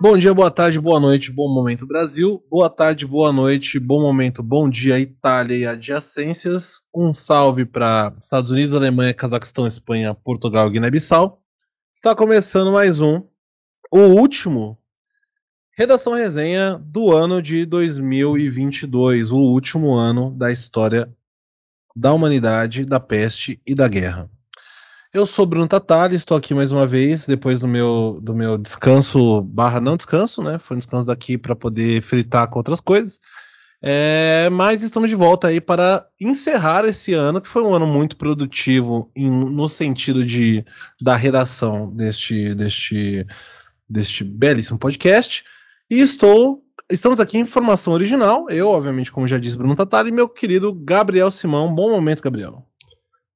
Bom dia, boa tarde, boa noite, bom momento Brasil. Boa tarde, boa noite, bom momento, bom dia Itália e adjacências. Um salve para Estados Unidos, Alemanha, Cazaquistão, Espanha, Portugal Guiné-Bissau. Está começando mais um, o último Redação Resenha do ano de 2022, o último ano da história da humanidade, da peste e da guerra. Eu sou Bruno Tatali, estou aqui mais uma vez, depois do meu, do meu descanso, barra não descanso, né? Foi um descanso daqui para poder fritar com outras coisas. É, mas estamos de volta aí para encerrar esse ano, que foi um ano muito produtivo em, no sentido de da redação deste, deste, deste belíssimo podcast. E estou. Estamos aqui em formação original. Eu, obviamente, como já disse, Bruno Tatali, e meu querido Gabriel Simão. Bom momento, Gabriel.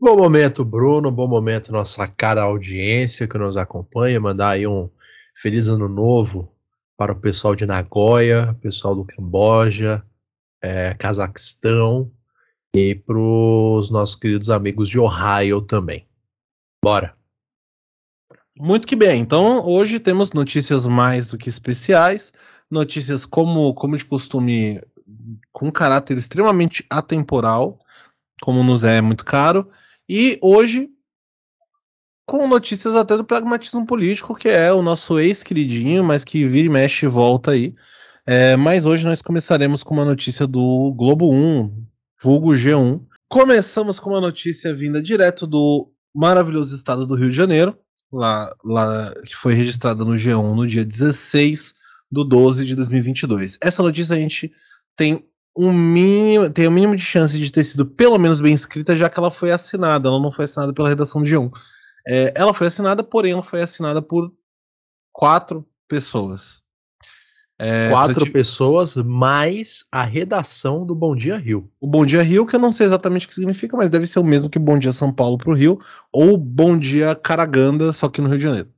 Bom momento, Bruno. Bom momento, nossa cara audiência que nos acompanha. Mandar aí um feliz ano novo para o pessoal de Nagoya, pessoal do Camboja, é, Cazaquistão e para os nossos queridos amigos de Ohio também. Bora! Muito que bem. Então, hoje temos notícias mais do que especiais, notícias como, como de costume, com caráter extremamente atemporal, como nos é muito caro, e hoje, com notícias até do pragmatismo político, que é o nosso ex-queridinho, mas que vira e mexe e volta aí. É, mas hoje nós começaremos com uma notícia do Globo 1, vulgo G1. Começamos com uma notícia vinda direto do maravilhoso estado do Rio de Janeiro, lá, lá que foi registrada no G1 no dia 16 do 12 de 2022. Essa notícia a gente tem um mínimo, tem o um mínimo de chance de ter sido pelo menos bem escrita, já que ela foi assinada, ela não foi assinada pela redação de um. É, ela foi assinada, porém ela foi assinada por quatro pessoas. É, quatro pessoas mais a redação do Bom Dia Rio. O Bom Dia Rio, que eu não sei exatamente o que significa, mas deve ser o mesmo que Bom Dia São Paulo para o Rio, ou Bom Dia Caraganda, só que no Rio de Janeiro.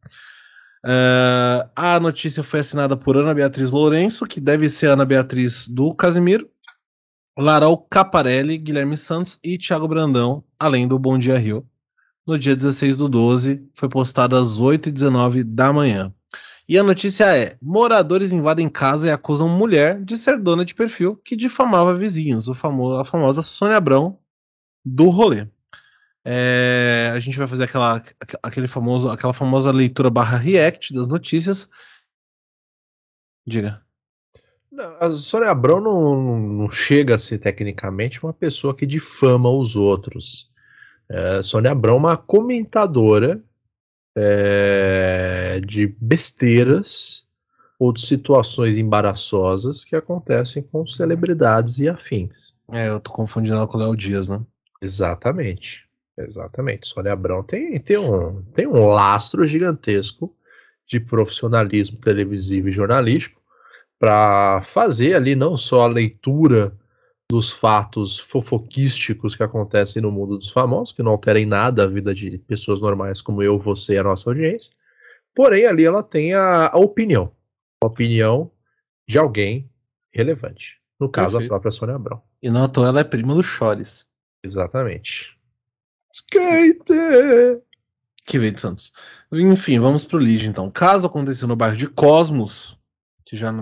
Uh, a notícia foi assinada por Ana Beatriz Lourenço, que deve ser Ana Beatriz do Casimiro, Laral Caparelli, Guilherme Santos e Thiago Brandão, além do Bom Dia Rio. No dia 16 do 12, foi postada às 8h19 da manhã. E a notícia é: moradores invadem casa e acusam mulher de ser dona de perfil que difamava vizinhos, o famoso, a famosa Sônia Abrão do rolê. É, a gente vai fazer aquela, aquele famoso, aquela famosa leitura barra react das notícias. Diga. Não, a Sônia Abrão não, não, chega a ser tecnicamente uma pessoa que difama os outros. É, Sônia Abrão é uma comentadora é, de besteiras ou de situações embaraçosas que acontecem com celebridades e afins. É, eu tô confundindo ela com o Léo Dias, né? Exatamente. Exatamente. Sônia Abrão tem, tem, um, tem um lastro gigantesco de profissionalismo televisivo e jornalístico para fazer ali não só a leitura dos fatos fofoquísticos que acontecem no mundo dos famosos, que não alterem nada a vida de pessoas normais como eu, você e a nossa audiência, porém ali ela tem a, a opinião, a opinião de alguém relevante. No caso, Perfeito. a própria Sônia Abrão. E não à toa ela é prima do Chores. Exatamente. Skate! Que veio de Santos. Enfim, vamos pro lead então. Caso aconteceu no bairro de Cosmos, que já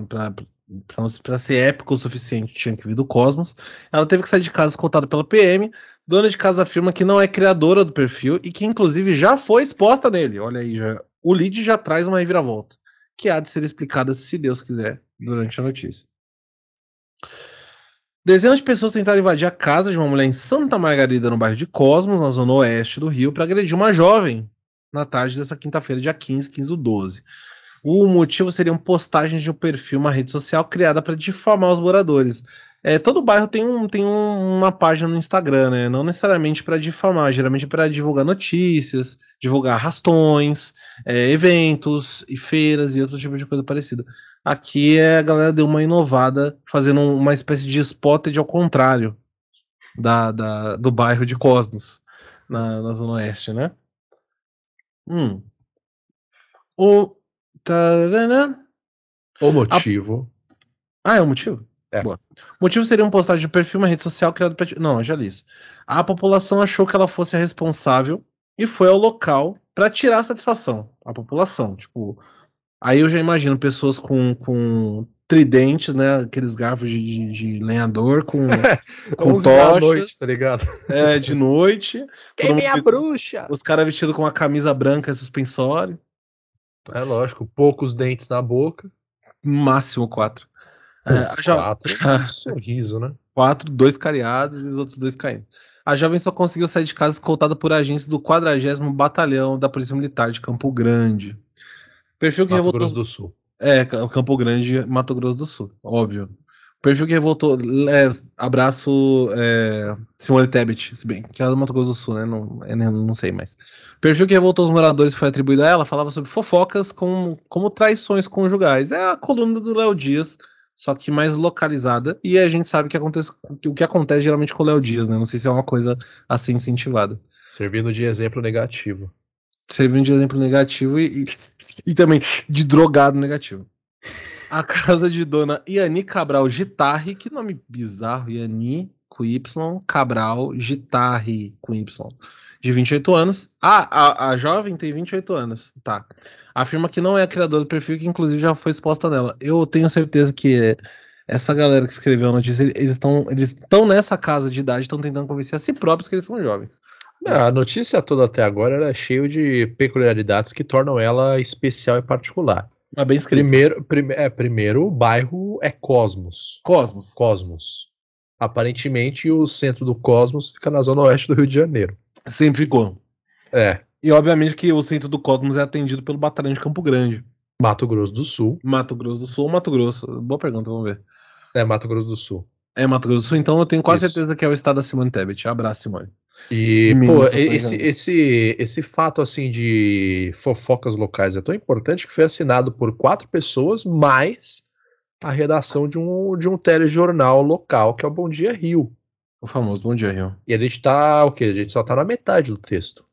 para ser épico o suficiente tinha que vir do Cosmos. Ela teve que sair de casa escoltada pela PM. Dona de casa afirma que não é criadora do perfil e que inclusive já foi exposta nele. Olha aí, já, o lead já traz uma reviravolta, que há de ser explicada se Deus quiser durante a notícia. Dezenas de pessoas tentaram invadir a casa de uma mulher em Santa Margarida, no bairro de Cosmos, na zona oeste do Rio, para agredir uma jovem na tarde dessa quinta-feira, dia 15, 15 do 12. O motivo seriam postagens de um perfil, uma rede social criada para difamar os moradores. É, todo bairro tem, um, tem um, uma página no Instagram, né? Não necessariamente para difamar, geralmente para divulgar notícias, divulgar rastões, é, eventos e feiras e outro tipo de coisa parecida. Aqui é, a galera deu uma inovada, fazendo uma espécie de spotted ao contrário da, da, do bairro de Cosmos, na, na Zona Oeste, né? Hum. O, o motivo. A... Ah, é o motivo? É. Boa. O motivo seria um postagem de perfil, uma rede social criada para. Não, já li isso. A população achou que ela fosse a responsável e foi ao local para tirar a satisfação. A população, tipo. Aí eu já imagino pessoas com, com tridentes, né? Aqueles garfos de, de, de lenhador com, com tochas. noite, tá ligado? É, de noite. Quem é a bruxa? Os caras vestidos com uma camisa branca suspensório. É lógico, poucos dentes na boca. Máximo quatro. É, já... Quatro, um sorriso, né? Quatro, dois cariados e os outros dois caindo. A jovem só conseguiu sair de casa escoltada por agentes do 40 Batalhão da Polícia Militar de Campo Grande. Perfil que Mato revoltou... Grosso do Sul. É, Campo Grande, Mato Grosso do Sul, óbvio. Perfil que revoltou. É, abraço é, Simone Tebet, se bem, que é do Mato Grosso do Sul, né? Não, é, não sei mais. Perfil que revoltou os moradores foi atribuído a ela, falava sobre fofocas com, como traições conjugais. É a coluna do Léo Dias, só que mais localizada. E a gente sabe que acontece, o que acontece geralmente com o Léo Dias, né? Não sei se é uma coisa assim incentivada. Servindo de exemplo negativo. Servindo de exemplo negativo e, e, e também de drogado negativo. A casa de dona Iani Cabral Gitarri, que nome bizarro, Iani com Y, Cabral Gitarri com Y, de 28 anos. Ah, a, a jovem tem 28 anos, tá. Afirma que não é a criadora do perfil, que inclusive já foi exposta nela. Eu tenho certeza que essa galera que escreveu a notícia, eles estão eles nessa casa de idade, estão tentando convencer a si próprios que eles são jovens. Não, a notícia toda até agora era cheia de peculiaridades que tornam ela especial e particular. Mas bem escrito. Primeiro, prime, é, primeiro, o bairro é Cosmos. Cosmos. Cosmos. Aparentemente, o centro do Cosmos fica na zona oeste do Rio de Janeiro. Sempre ficou. É. E obviamente que o centro do Cosmos é atendido pelo Batalhão de Campo Grande. Mato Grosso do Sul. Mato Grosso do Sul ou Mato Grosso? Boa pergunta, vamos ver. É, Mato Grosso do Sul. É Mato Grosso do Sul, então eu tenho quase Isso. certeza que é o estado da Simone Tebet. Abraço, Simone. E, pô, esse, esse, esse fato, assim, de fofocas locais é tão importante que foi assinado por quatro pessoas, mais a redação de um, de um telejornal local, que é o Bom Dia Rio. O famoso Bom Dia Rio. E a gente tá, o quê? A gente só tá na metade do texto.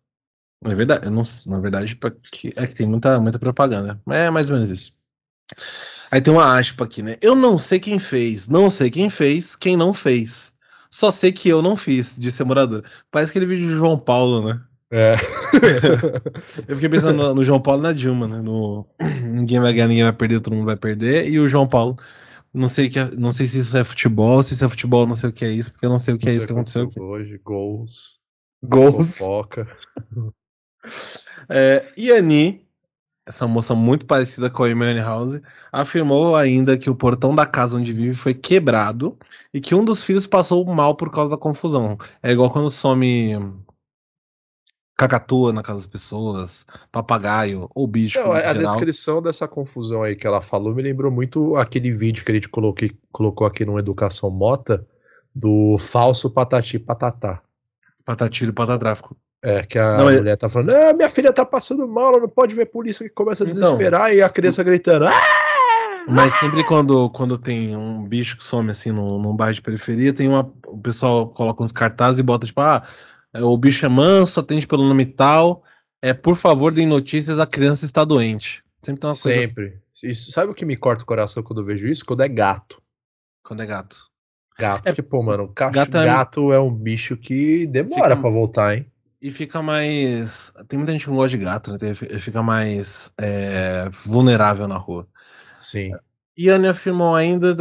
É verdade, eu não, na verdade, é que tem muita, muita propaganda. É mais ou menos isso. Aí tem uma aspa aqui, né? Eu não sei quem fez, não sei quem fez, quem não fez. Só sei que eu não fiz, disse a moradora. Parece aquele vídeo de João Paulo, né? É. eu fiquei pensando no, no, João Paulo e na Dilma, né? No ninguém vai ganhar, ninguém vai perder, todo mundo vai perder. E o João Paulo, não sei, que é, não sei se isso é futebol, se isso é futebol, não sei o que é isso, porque eu não sei o que não é isso que aconteceu aqui. Hoje, gols. Gols. Fofoca. é, Iani essa moça muito parecida com a Amy House, afirmou ainda que o portão da casa onde vive foi quebrado e que um dos filhos passou mal por causa da confusão. É igual quando some cacatua na casa das pessoas, papagaio ou bicho. Não, a geral. descrição dessa confusão aí que ela falou me lembrou muito aquele vídeo que a gente coloquei, colocou aqui no Educação Mota do falso patati patatá. Patati e patatráfico. É, que a não, é- mulher tá falando, ah, minha filha tá passando mal, ela não pode ver polícia que começa a então. desesperar então, e a criança gritando, ah! Mas sempre quando, quando tem um bicho que some assim num, num bairro de periferia, tem uma. O pessoal coloca uns cartazes e bota, tipo, ah, é, o bicho é manso, atende pelo nome tal. É, por favor, deem notícias, a criança está doente. Sempre tem uma coisa. Sempre. Assim. Isso, sabe o que me corta o coração quando eu vejo isso? Quando é gato. Quando é gato. Gato. É, porque, pô, mano, gato, gato é... é... um bicho que demora Fica... pra voltar, hein? E fica mais. Tem muita gente que não gosta de gato, né? Fica mais é, vulnerável na rua. Sim. Iane afirmou ainda.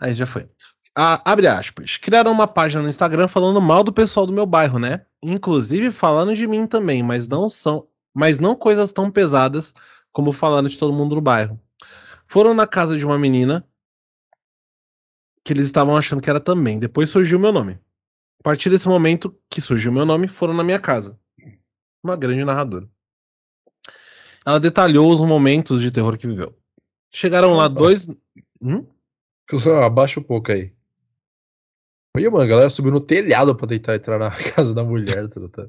Aí já foi. Ah, abre aspas. Criaram uma página no Instagram falando mal do pessoal do meu bairro, né? Inclusive falando de mim também, mas não são. Mas não coisas tão pesadas como falando de todo mundo no bairro. Foram na casa de uma menina que eles estavam achando que era também. Depois surgiu meu nome. A partir desse momento que surgiu meu nome, foram na minha casa. Uma grande narradora. Ela detalhou os momentos de terror que viveu. Chegaram lá dois. Hum? Abaixa um pouco aí. Olha, mano, a galera subiu no telhado pra tentar entrar na casa da mulher. Tá.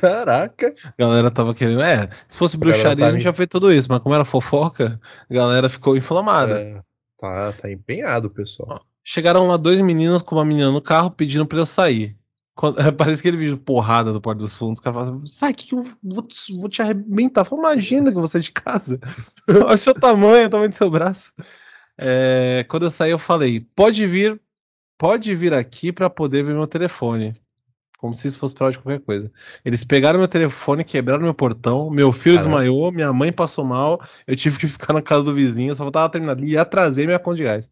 Caraca. A galera tava querendo. É, se fosse bruxaria, tá a gente já fez tudo isso, mas como era fofoca, a galera ficou inflamada. É, tá, tá empenhado, pessoal. Chegaram lá dois meninos com uma menina no carro pedindo pra eu sair. Quando, parece que ele viu porrada do Porto dos Fundos. O cara fala assim, sai que eu vou te, vou te arrebentar. Fala, imagina que você é de casa. Olha o seu tamanho, o tamanho do seu braço. É, quando eu saí, eu falei: pode vir, pode vir aqui para poder ver meu telefone. Como se isso fosse prova de qualquer coisa. Eles pegaram meu telefone, quebraram meu portão, meu filho Caramba. desmaiou, minha mãe passou mal, eu tive que ficar na casa do vizinho, só faltava terminar. E atrasei minha conta de gás.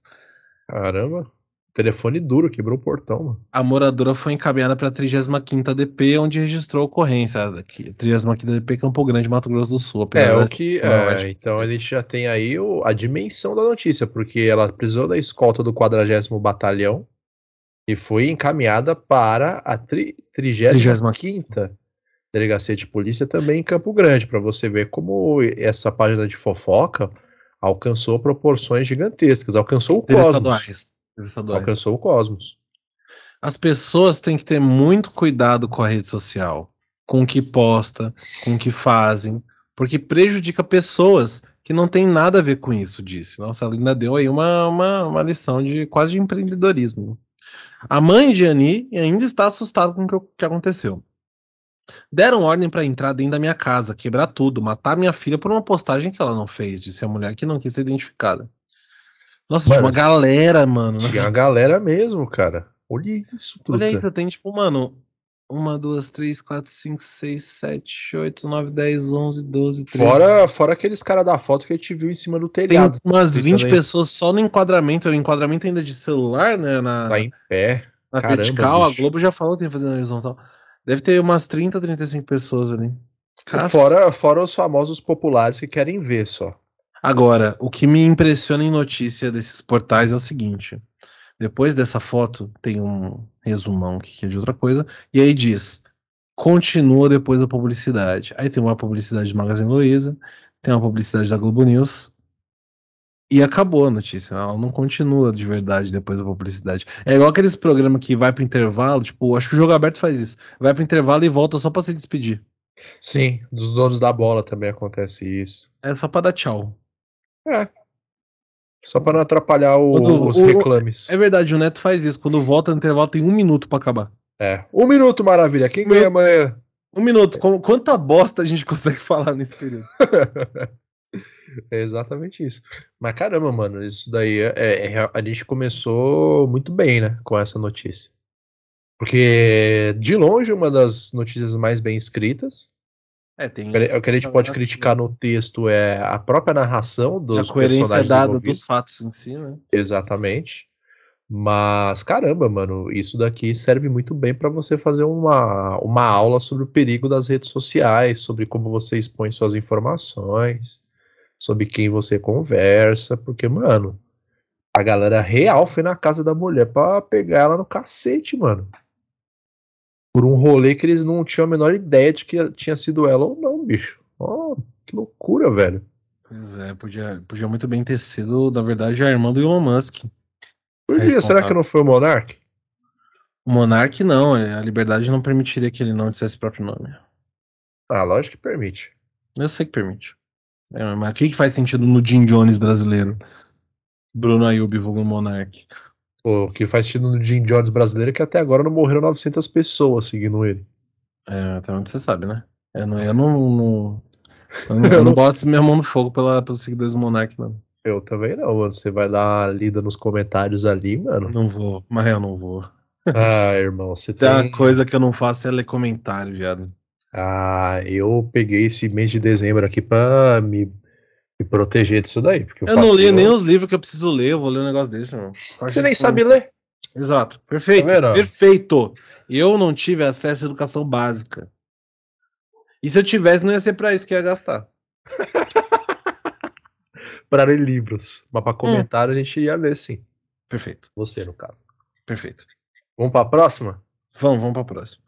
Caramba. Telefone duro, quebrou o portão, mano. A moradora foi encaminhada para a 35 DP, onde registrou a ocorrência. Aqui, 35 DP, Campo Grande, Mato Grosso do Sul. É, o que. é, então a gente já tem aí o- a dimensão da notícia, porque ela precisou da escolta do 40 Batalhão e foi encaminhada para a tri, 35 Delegacia de Polícia também em Campo Grande, para você ver como essa página de fofoca alcançou proporções gigantescas, alcançou o cosmos. Alcançou o cosmos. As pessoas têm que ter muito cuidado com a rede social, com o que posta, com o que fazem, porque prejudica pessoas que não tem nada a ver com isso, disse. Nossa, a Linda deu aí uma, uma, uma lição de quase de empreendedorismo. A mãe de Ani ainda está assustada com o que aconteceu. Deram ordem para entrar dentro da minha casa, quebrar tudo, matar minha filha por uma postagem que ela não fez, disse a mulher que não quis ser identificada. Nossa, Mano, tinha uma galera, mano. Tinha a galera mesmo, cara. Olha isso tudo. Olha você tem tipo, mano, uma, duas, três, quatro, cinco, seis, sete, oito, nove, dez, onze, doze, treze. Fora, fora aqueles caras da foto que a gente viu em cima do Tem telhado. umas Tem 20 também. pessoas só no enquadramento, o enquadramento ainda de celular, né? Na, Tá em pé. na caramba, vertical, a bicho. Globo já falou que tem que fazer na horizontal. Deve ter umas 30, 35 pessoas ali. Caça- Fora, fora os famosos populares que querem ver só. Agora, o que me impressiona em notícia desses portais é o seguinte: depois dessa foto, tem um resumão que é de outra coisa, e aí diz: continua depois da publicidade. Aí tem uma publicidade do Magazine Luiza, tem uma publicidade da Globo News. E acabou a notícia. Ela não continua de verdade depois da publicidade. É igual aqueles programas que vai pro intervalo, tipo, acho que o jogo aberto faz isso. Vai pro intervalo e volta só pra se despedir. Sim, dos donos da bola também acontece isso. É só pra dar tchau. É. Só para não atrapalhar o- Quando os o- reclames. É verdade, o Neto faz isso. Quando volta no intervalo, tem um minuto pra acabar. É. Um minuto, maravilha. Quem Meu- ganha amanhã? Um minuto. Com- Quanta bosta a gente consegue falar nesse período? É exatamente isso. Mas caramba, mano, isso daí é, é- é- a gente começou muito bem, né, com essa notícia. Porque de longe uma das notícias mais bem escritas. É, tem. O que a gente pode Assim, criticar no texto é a própria narração dos a coerência personagens dada dos fatos em si, né? Exatamente. Mas, caramba, mano, isso daqui serve muito bem para você fazer uma, uma aula sobre o perigo das redes sociais, sobre como você expõe suas informações, sobre quem você conversa, porque, mano, a galera real foi na casa da mulher pra pegar ela no cacete, mano. Por um rolê que eles não tinham a menor ideia de que tinha sido ela ou não, bicho. Ó, que loucura, velho. Pois é, podia, podia muito bem ter sido, na verdade, a irmã do Elon Musk. Por? Responsável. Será que não foi o Monark? O Monark não, é, a liberdade não permitiria que ele não dissesse o próprio nome. Ah, lógico que permite. Eu sei que permite. É, mas o que, que faz sentido no Jim Jones brasileiro? Bruno Ayub, vulgo Monark. O que faz sentido no Jim Jones brasileiro é que até agora não morreram 900 pessoas seguindo ele. É, até onde você sabe, né? Eu não, eu não, não- eu não, eu não boto minha mão no fogo pela, pelos seguidores do Monark, não. Eu também não, mano. Você vai dar uma lida nos comentários ali, mano. Não vou, mas eu não vou. Ah, irmão, você Tem tem. uma coisa que eu não faço é ler comentário, viado. Ah, eu peguei esse mês de dezembro aqui pra me, me proteger disso daí. Porque eu, Eu não li nem os livros que eu preciso ler, eu vou ler um negócio desse, não. Você nem sabe ler. Exato, perfeito, Tá perfeito. Eu não tive acesso à educação básica. E se eu tivesse, não ia ser pra isso que eu ia gastar. Pra ler livros. Mas pra comentário a gente ia ler, sim. Perfeito, Você, no caso. perfeito. Vamos pra próxima? Vamos, vamos pra próxima.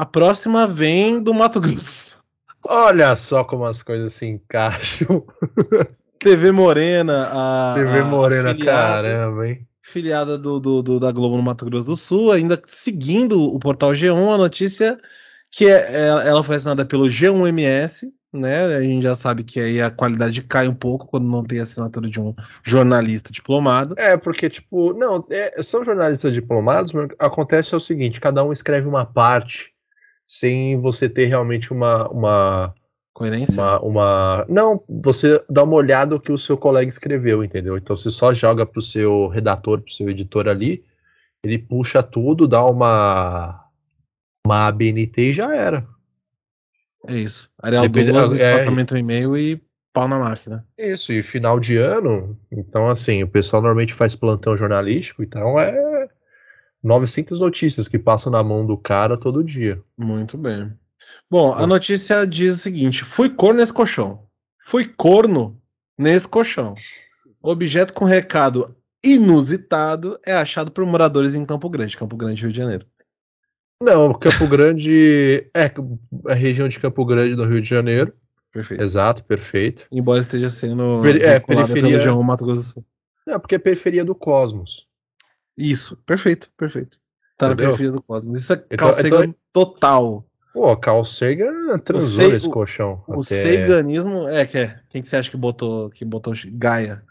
A próxima vem do Mato Grosso. Olha só como as coisas se encaixam. TV Morena, a. TV a Morena, filiada- caramba, hein? filiada do, do- do- da Globo no Mato Grosso do Sul, ainda seguindo o portal G1, a notícia que é- é- ela foi assinada pelo G1MS, né? A gente já sabe que aí a qualidade cai um pouco quando não tem assinatura de um jornalista diplomado. É, porque, tipo, não, é, são jornalistas diplomados, mas acontece é o seguinte, cada um escreve uma parte sem você ter realmente uma, uma, Coerência? Uma, uma. Não, você dá uma olhada no que o seu colega escreveu, entendeu? Então você só joga pro seu redator, pro seu editor ali, ele puxa tudo, dá uma. Uma ABNT e já era. É isso. Arial Depende- 12, é, espaçamento e-mail e pau na máquina. Isso, e final de ano, então assim, o pessoal normalmente faz plantão jornalístico, então é 900 notícias que passam na mão do cara todo dia. Muito bem. Bom, a notícia diz o seguinte: fui corno nesse colchão. Fui corno nesse colchão. Objeto com recado inusitado é achado por moradores em Campo Grande, Campo Grande, Rio de Janeiro. Não, Campo Grande é a região de Campo Grande no Rio de Janeiro. Perfeito. Exato, perfeito. Embora esteja sendo Peri- é, periferia- pelo João Mato Grosso do Sul. Não, porque é periferia do cosmos. Isso, perfeito, perfeito. Tá na Entendeu? periferia do cosmos. Isso é Então- calcega então- total. Pô, Carl Sagan transou sei- nesse o- colchão. O até- ceganismo é que é. Quem que você acha que botou que botou Gaia?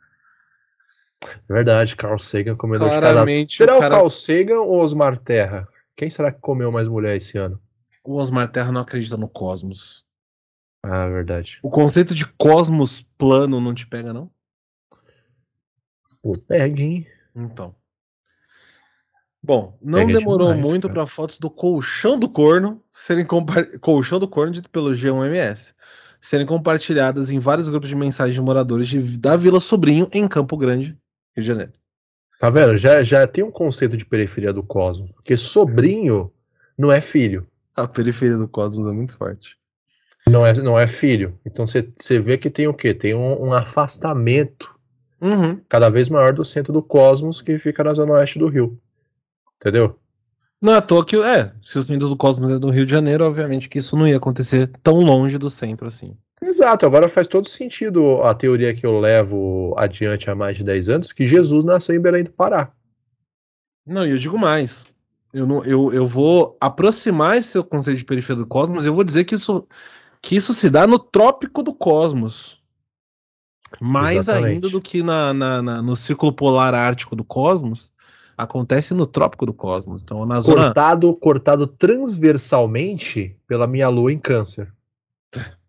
É verdade, Carl Sagan comedor de. Claramente Será o o cara- Carl Sagan ou Osmar Terra? Quem será que comeu mais mulher esse ano? O Osmar Terra não acredita no cosmos. Ah, verdade. O conceito de cosmos plano não te pega, não? Pô, pega, hein? Então. Bom, não Pega demorou demais, muito para fotos do colchão do corno serem colchão do corno dito pelo G1MS serem compartilhadas em vários grupos de mensagens de moradores de- da Vila Sobrinho em Campo Grande, Rio de Janeiro. Tá vendo? Já, já tem um conceito de periferia do cosmos. Porque sobrinho não é filho. A periferia do cosmos é muito forte. Não é, não é filho. Então você vê que tem o quê? Tem um, um afastamento Uhum. cada vez maior do centro do cosmos que fica na zona oeste do Rio. Entendeu? Não é à toa que, é, se o centro do cosmos é do Rio de Janeiro, obviamente que isso não ia acontecer tão longe do centro assim. Exato, agora faz todo sentido a teoria que eu levo adiante há mais de 10 anos, que Jesus nasceu em Belém do Pará. Não, e eu digo mais. Eu, não, eu, eu vou aproximar esse seu conceito de periferia do cosmos, eu vou dizer que isso, que isso se dá no trópico do cosmos. Mais Exatamente. ainda do que na, na- na- no círculo polar ártico do cosmos, acontece no trópico do cosmos. Então, na zona. Cortado, cortado transversalmente pela minha lua em câncer.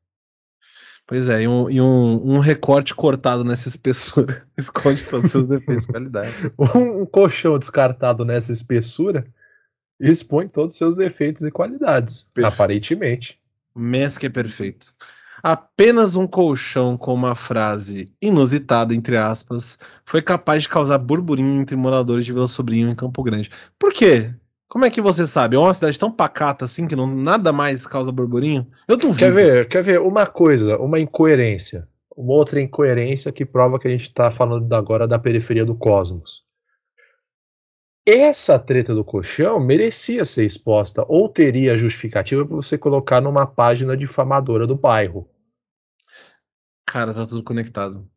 Pois é, e um, e um, um recorte cortado nessa espessura esconde todos os seus defeitos e qualidades. Um colchão descartado nessa espessura expõe todos os seus defeitos e qualidades, Perfeito. aparentemente. Mesque é perfeito. Apenas um colchão com uma frase inusitada, entre aspas, foi capaz de causar burburinho entre moradores de Vila Sobrinho em Campo Grande. Por quê? Como é que você sabe? É uma cidade tão pacata assim que não, nada mais causa burburinho? Eu duvido. Quer ver? Quer ver uma coisa, uma incoerência, uma outra incoerência que prova que a gente está falando agora da periferia do cosmos. Essa treta do colchão merecia ser exposta ou teria justificativa para você colocar numa página difamadora do bairro. Cara, tá tudo conectado.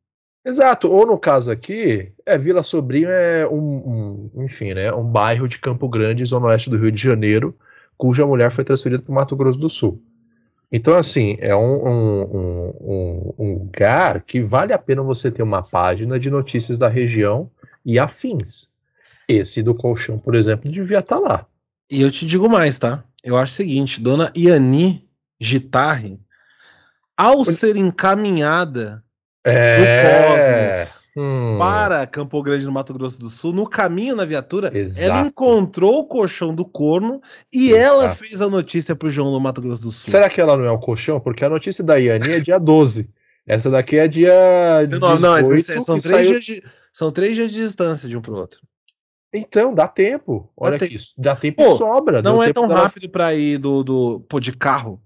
Exato, ou no caso aqui, é Vila Sobrinho é um, um- enfim, né, um bairro de Campo Grande, zona oeste do Rio de Janeiro, cuja mulher foi transferida para o Mato Grosso do Sul. Então, assim, é um, um- um- um- um lugar que vale a pena você ter uma página de notícias da região e afins. Esse do colchão, por exemplo, devia estar lá. E eu te digo mais, tá? Eu acho o seguinte, dona Iani Gitarre, ao ser encaminhada É. do Cosmos Hum, para Campo Grande, no Mato Grosso do Sul, no caminho na viatura, ela Exato. encontrou o colchão do corno e Exato. ela fez a notícia pro João do Mato Grosso do Sul. Será que ela não é o colchão? Porque a notícia da Iani é dia 12. Essa daqui é dia. Não, não, é 18, são, três saiu- dias de, são três dias de distância de um pro outro. Então, dá tempo. Olha aqui, isso. Dá tempo e Pô, sobra. Não é tão rápido pra ir do, do pô, de carro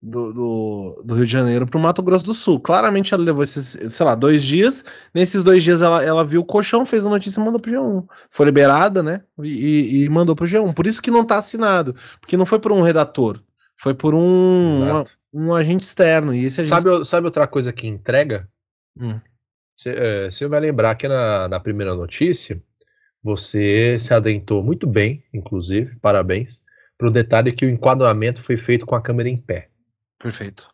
do, do, do Rio de Janeiro pro Mato Grosso do Sul. Claramente ela levou esses, sei lá, dois dias. Nesses dois dias ela, ela viu o colchão, fez a notícia e mandou pro G1. Foi liberada, né? E, e- e mandou pro G1. Por isso que não tá assinado. Porque não foi por um redator. Foi por um, uma- um agente externo. E esse agente Sabe, sabe outra coisa que entrega? Hum. Você vai lembrar que na, na primeira notícia, você se adentrou muito bem, inclusive, parabéns, para o detalhe que o enquadramento foi feito com a câmera em pé. Perfeito.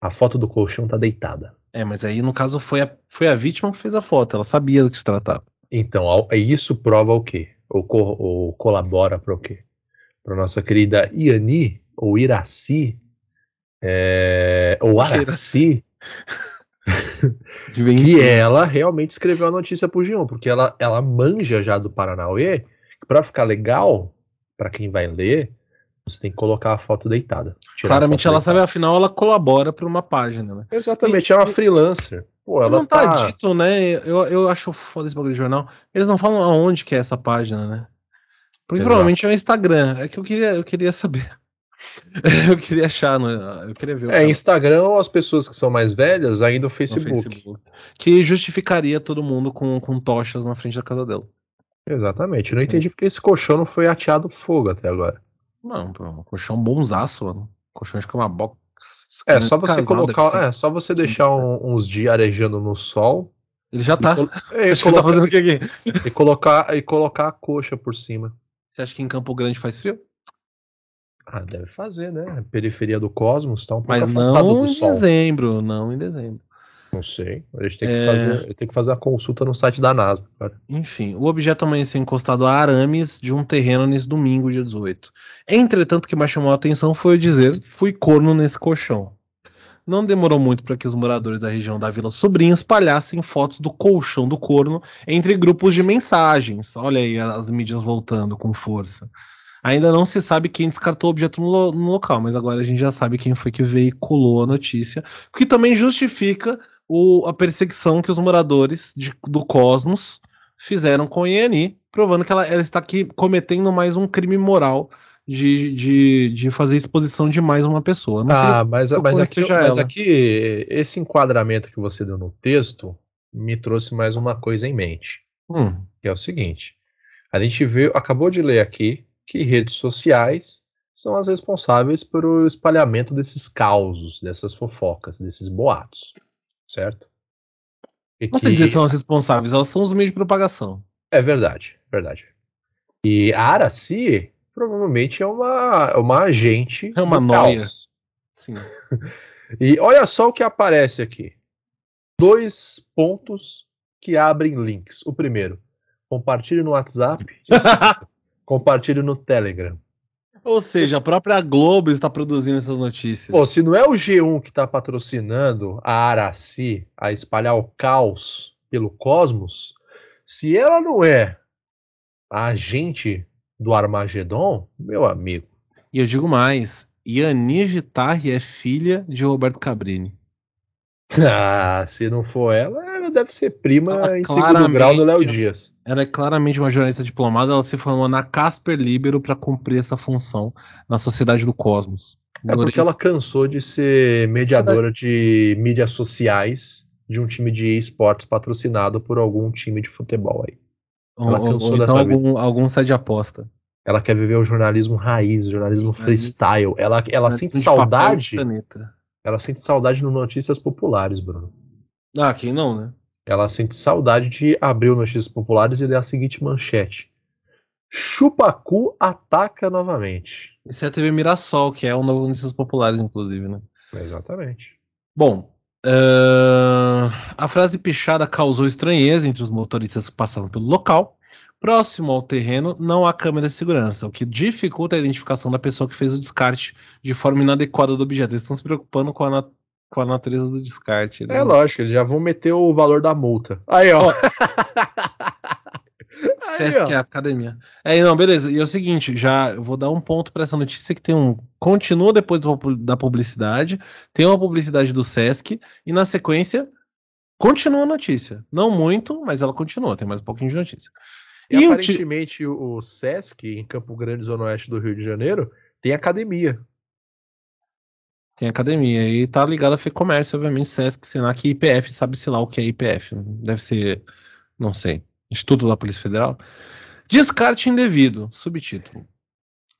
A foto do colchão tá deitada. É, mas aí no caso foi a, foi a vítima que fez a foto. Ela sabia do que se tratava. Então, isso prova o quê? Ou, co- ou colabora para o quê? Para nossa querida Iani, ou Iraci, É, o Araci, que ela realmente escreveu a notícia pro Gion, porque ela, ela manja já do Paranauê, para ficar legal, para quem vai ler, você tem que colocar a foto deitada. Claramente foto ela deitada. sabe, afinal ela colabora para uma página, né? Exatamente, e, é uma freelancer. Pô, ela não tá, tá dito, né? Eu, eu acho foda esse bagulho de jornal. Eles não falam aonde que é essa página, né? Porque Exato. provavelmente é o Instagram. É que eu queria, eu queria saber. eu queria achar, né? eu queria ver. É, Instagram ou as pessoas que são mais velhas, ainda o Facebook. Facebook. Que justificaria todo mundo com, com tochas na frente da casa dela. Exatamente. Eu não entendi porque esse colchão não foi ateado fogo até agora. Não, pô, colchão bonzaço, mano. Colchão de cama box. É, só você colocar. É, só você deixar um, uns dias arejando no sol. Ele já tá. E, Você colocar, tá fazendo o que aqui? E colocar, e colocar a coxa por cima. Você acha que em Campo Grande faz frio? Ah, deve fazer, né? Periferia do cosmos tá um pouco Mas não em sol. dezembro, não em dezembro. Não sei. A gente tem que, é... fazer, tem que fazer a consulta no site da NASA. Cara. Enfim, o objeto amanheceu encostado a arames de um terreno nesse domingo, dia 18. Entretanto, o que mais chamou a atenção foi o dizer: fui corno nesse colchão. Não demorou muito para que os moradores da região da Vila Sobrinho espalhassem fotos do colchão do corno entre grupos de mensagens. Olha aí as mídias voltando com força. Ainda não se sabe quem descartou o objeto no, no local, mas agora a gente já sabe quem foi que veiculou a notícia, o que também justifica o, a perseguição que os moradores de, do Cosmos fizeram com a Iani, provando que ela, ela, está aqui cometendo mais um crime moral de, de, de fazer exposição de mais uma pessoa. Não ah, mas, mas, aqui, mas aqui, esse enquadramento que você deu no texto me trouxe mais uma coisa em mente. Hum. Que é o seguinte: a gente vê, acabou de ler aqui que redes sociais são as responsáveis pelo espalhamento desses causos, dessas fofocas, desses boatos certo? E Não sei dizer são as responsáveis, elas são os meios de propagação. É verdade, verdade. E a Araci provavelmente é uma, uma agente. É uma noia. Caos. Sim. e olha só o que aparece aqui. Dois pontos que abrem links. O primeiro, compartilhe no WhatsApp. compartilhe no Telegram. Ou seja, a própria Globo está produzindo essas notícias. Pô, se não é o G1 que está patrocinando a Araci a espalhar o caos pelo cosmos, se ela não é a agente do Armagedon, meu amigo. E eu digo mais, Yanir Gitarri é filha de Roberto Cabrini. Ah, se não for ela, ela deve ser prima ela em segundo grau do Léo Dias. Ela é claramente uma jornalista diplomada, ela se formou na Casper Libero para cumprir essa função na Sociedade do Cosmos. É porque ela cansou de ser mediadora de mídias sociais de um time de esportes patrocinado por algum time de futebol aí. Ela ou, cansou ou então algum, algum site de aposta. Ela quer viver o jornalismo raiz, o jornalismo freestyle. Ela, ela sente saudade. Ela sente saudade no Notícias Populares, Bruno. Ah, quem não, né? Ela sente saudade de abrir o Notícias Populares e ler a seguinte manchete. Chupacu ataca novamente. Isso é a TV Mirassol, que é um novo Notícias Populares, inclusive, né? Exatamente. Bom, uh, a frase pichada causou estranheza entre os motoristas que passavam pelo local. Próximo ao terreno não há câmera de segurança, o que dificulta a identificação da pessoa que fez o descarte de forma inadequada do objeto. Eles estão se preocupando com a, com a natureza do descarte. Né? É lógico, eles já vão meter o valor da multa. Aí, ó. Sesc é academia. É, não, beleza. E é o seguinte, já vou dar um ponto para essa notícia que tem um continua depois da publicidade, tem uma publicidade do Sesc e na sequência continua a notícia. Não muito, mas ela continua, tem mais um pouquinho de notícia. E, e aparentemente o, o Sesc, em Campo Grande, Zona Oeste do Rio de Janeiro, tem academia. Tem academia. E tá ligado a FEComércio, obviamente, Sesc, Senac e IPF. Sabe-se lá o que é IPF. Deve ser, não sei, Instituto da Polícia Federal. Descarte indevido. Subtítulo.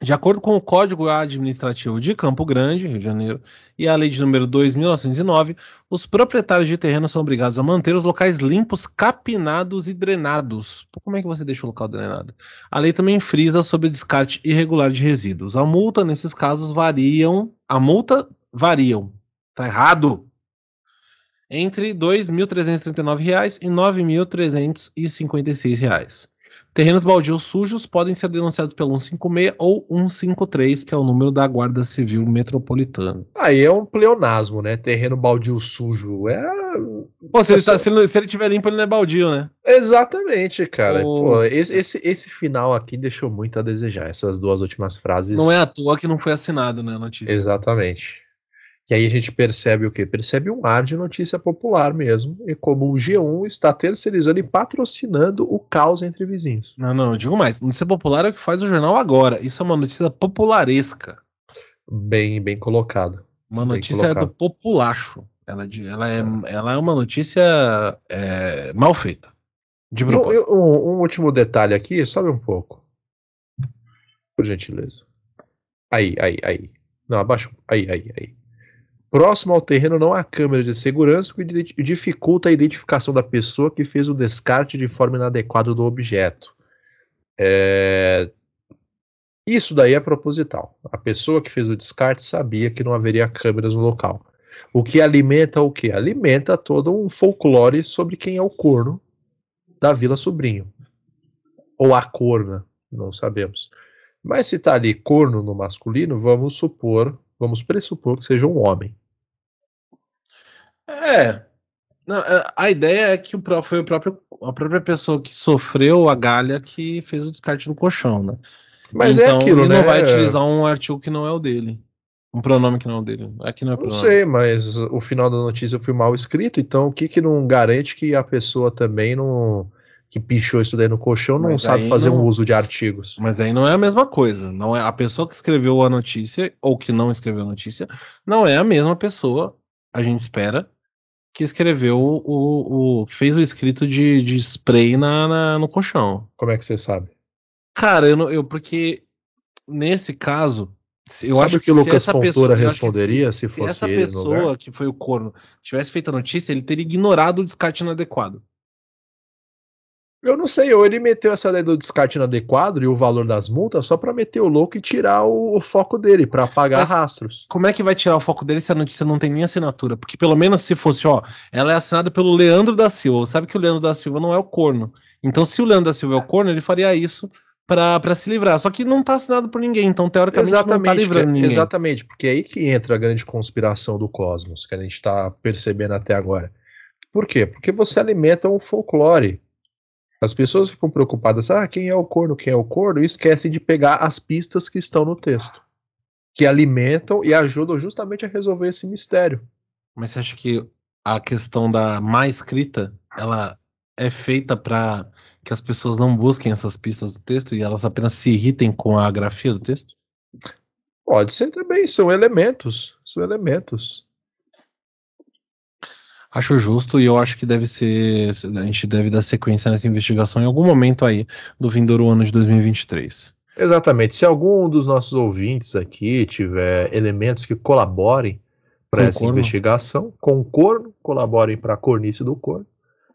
De acordo com o Código Administrativo de Campo Grande, Rio de Janeiro, e a Lei de número 2.909, os proprietários de terreno são obrigados a manter os locais limpos, capinados e drenados. Como é que você deixa o local drenado? A lei também frisa sobre o descarte irregular de resíduos. A multa, nesses casos, variam. A multa variam. Tá errado! Entre R$ 2.339 e R$ 9.356. Terrenos baldios sujos podem ser denunciados pelo 156 ou 153, que é o número da Guarda Civil Metropolitana. Aí é um pleonasmo, né? Terreno baldio sujo. É. Pô, se ele, tá, se, ele, se ele tiver limpo, ele não é baldio, né? Exatamente, cara. Oh. Pô, esse, esse, esse final aqui deixou muito a desejar. Essas duas últimas frases. Não é à toa que não foi assinado, né? A notícia. Exatamente. E aí a gente percebe o quê? Percebe um ar de notícia popular mesmo, e como o G1 está terceirizando e patrocinando o caos entre vizinhos. Não, não, eu digo mais. Notícia popular é o que faz o jornal agora. Isso é uma notícia popularesca. Bem, bem colocado. Uma notícia colocado. do populacho. Ela, é ela, é, ela é uma notícia é, mal feita. De propósito. Um, um, um último detalhe aqui, sobe um pouco. Por gentileza. Aí, aí, aí. Não, abaixa. Aí, aí, aí. Próximo ao terreno não há câmera de segurança, o que dificulta a identificação da pessoa que fez o descarte de forma inadequada do objeto. É... Isso daí é proposital. A pessoa que fez o descarte sabia que não haveria câmeras no local. O que alimenta o que? Alimenta todo um folclore sobre quem é o corno da Vila Sobrinho. Ou a corna, não sabemos. Mas se está ali corno no masculino, vamos supor Vamos pressupor que seja um homem. É. Não, é, a ideia é que o, foi o próprio, a própria pessoa que sofreu a galha que fez o descarte no colchão, né? Mas é então, é aquilo, ele né? não vai utilizar um artigo que não é o dele. Um pronome que não é o dele. Aqui não é pronome. Não sei, mas o final da notícia foi mal escrito, então o que que não garante que a pessoa também não que pichou isso daí no colchão não mas sabe fazer não... um uso de artigos. Mas aí não é a mesma coisa. Não é a pessoa que escreveu a notícia ou que não escreveu a notícia, não é a mesma pessoa. A gente espera que escreveu o, o que fez o escrito de, de spray na, na, no colchão. Como é que você sabe? Cara, eu, não, eu porque nesse caso eu Sabe acho que, que Lucas Fontoura responderia se, se, fosse se essa pessoa que foi o corno tivesse feito a notícia, ele teria ignorado o descarte inadequado. Eu não sei, ou ele meteu essa ideia do descarte inadequado e o valor das multas só para meter o louco e tirar o, o foco dele, para apagar Mas rastros. Como é que vai tirar o foco dele se a notícia não tem nem assinatura? Porque pelo menos se fosse, ó, ela é assinada pelo Leandro da Silva. Sabe que o Leandro da Silva não é o corno. Então, se o Leandro da Silva é o corno, ele faria isso para se livrar. Só que não tá assinado por ninguém, então teoricamente exatamente, não tá livrando ninguém. Exatamente, porque é aí que entra a grande conspiração do cosmos, que a gente tá percebendo até agora. Por quê? Porque você alimenta um folclore as pessoas ficam preocupadas, ah, quem é o corno, quem é o corno, e esquecem de pegar as pistas que estão no texto, que alimentam e ajudam justamente a resolver esse mistério. Mas você acha que a questão da má escrita, ela é feita para que as pessoas não busquem essas pistas do texto e elas apenas se irritem com a grafia do texto? Pode ser também, são elementos, são elementos. Acho justo e eu acho que deve ser. A gente deve dar sequência nessa investigação em algum momento aí do vindouro ano de 2023. Exatamente. Se algum dos nossos ouvintes aqui tiver elementos que colaborem para essa corno. investigação, com o corno, colaborem para a cornice do corno,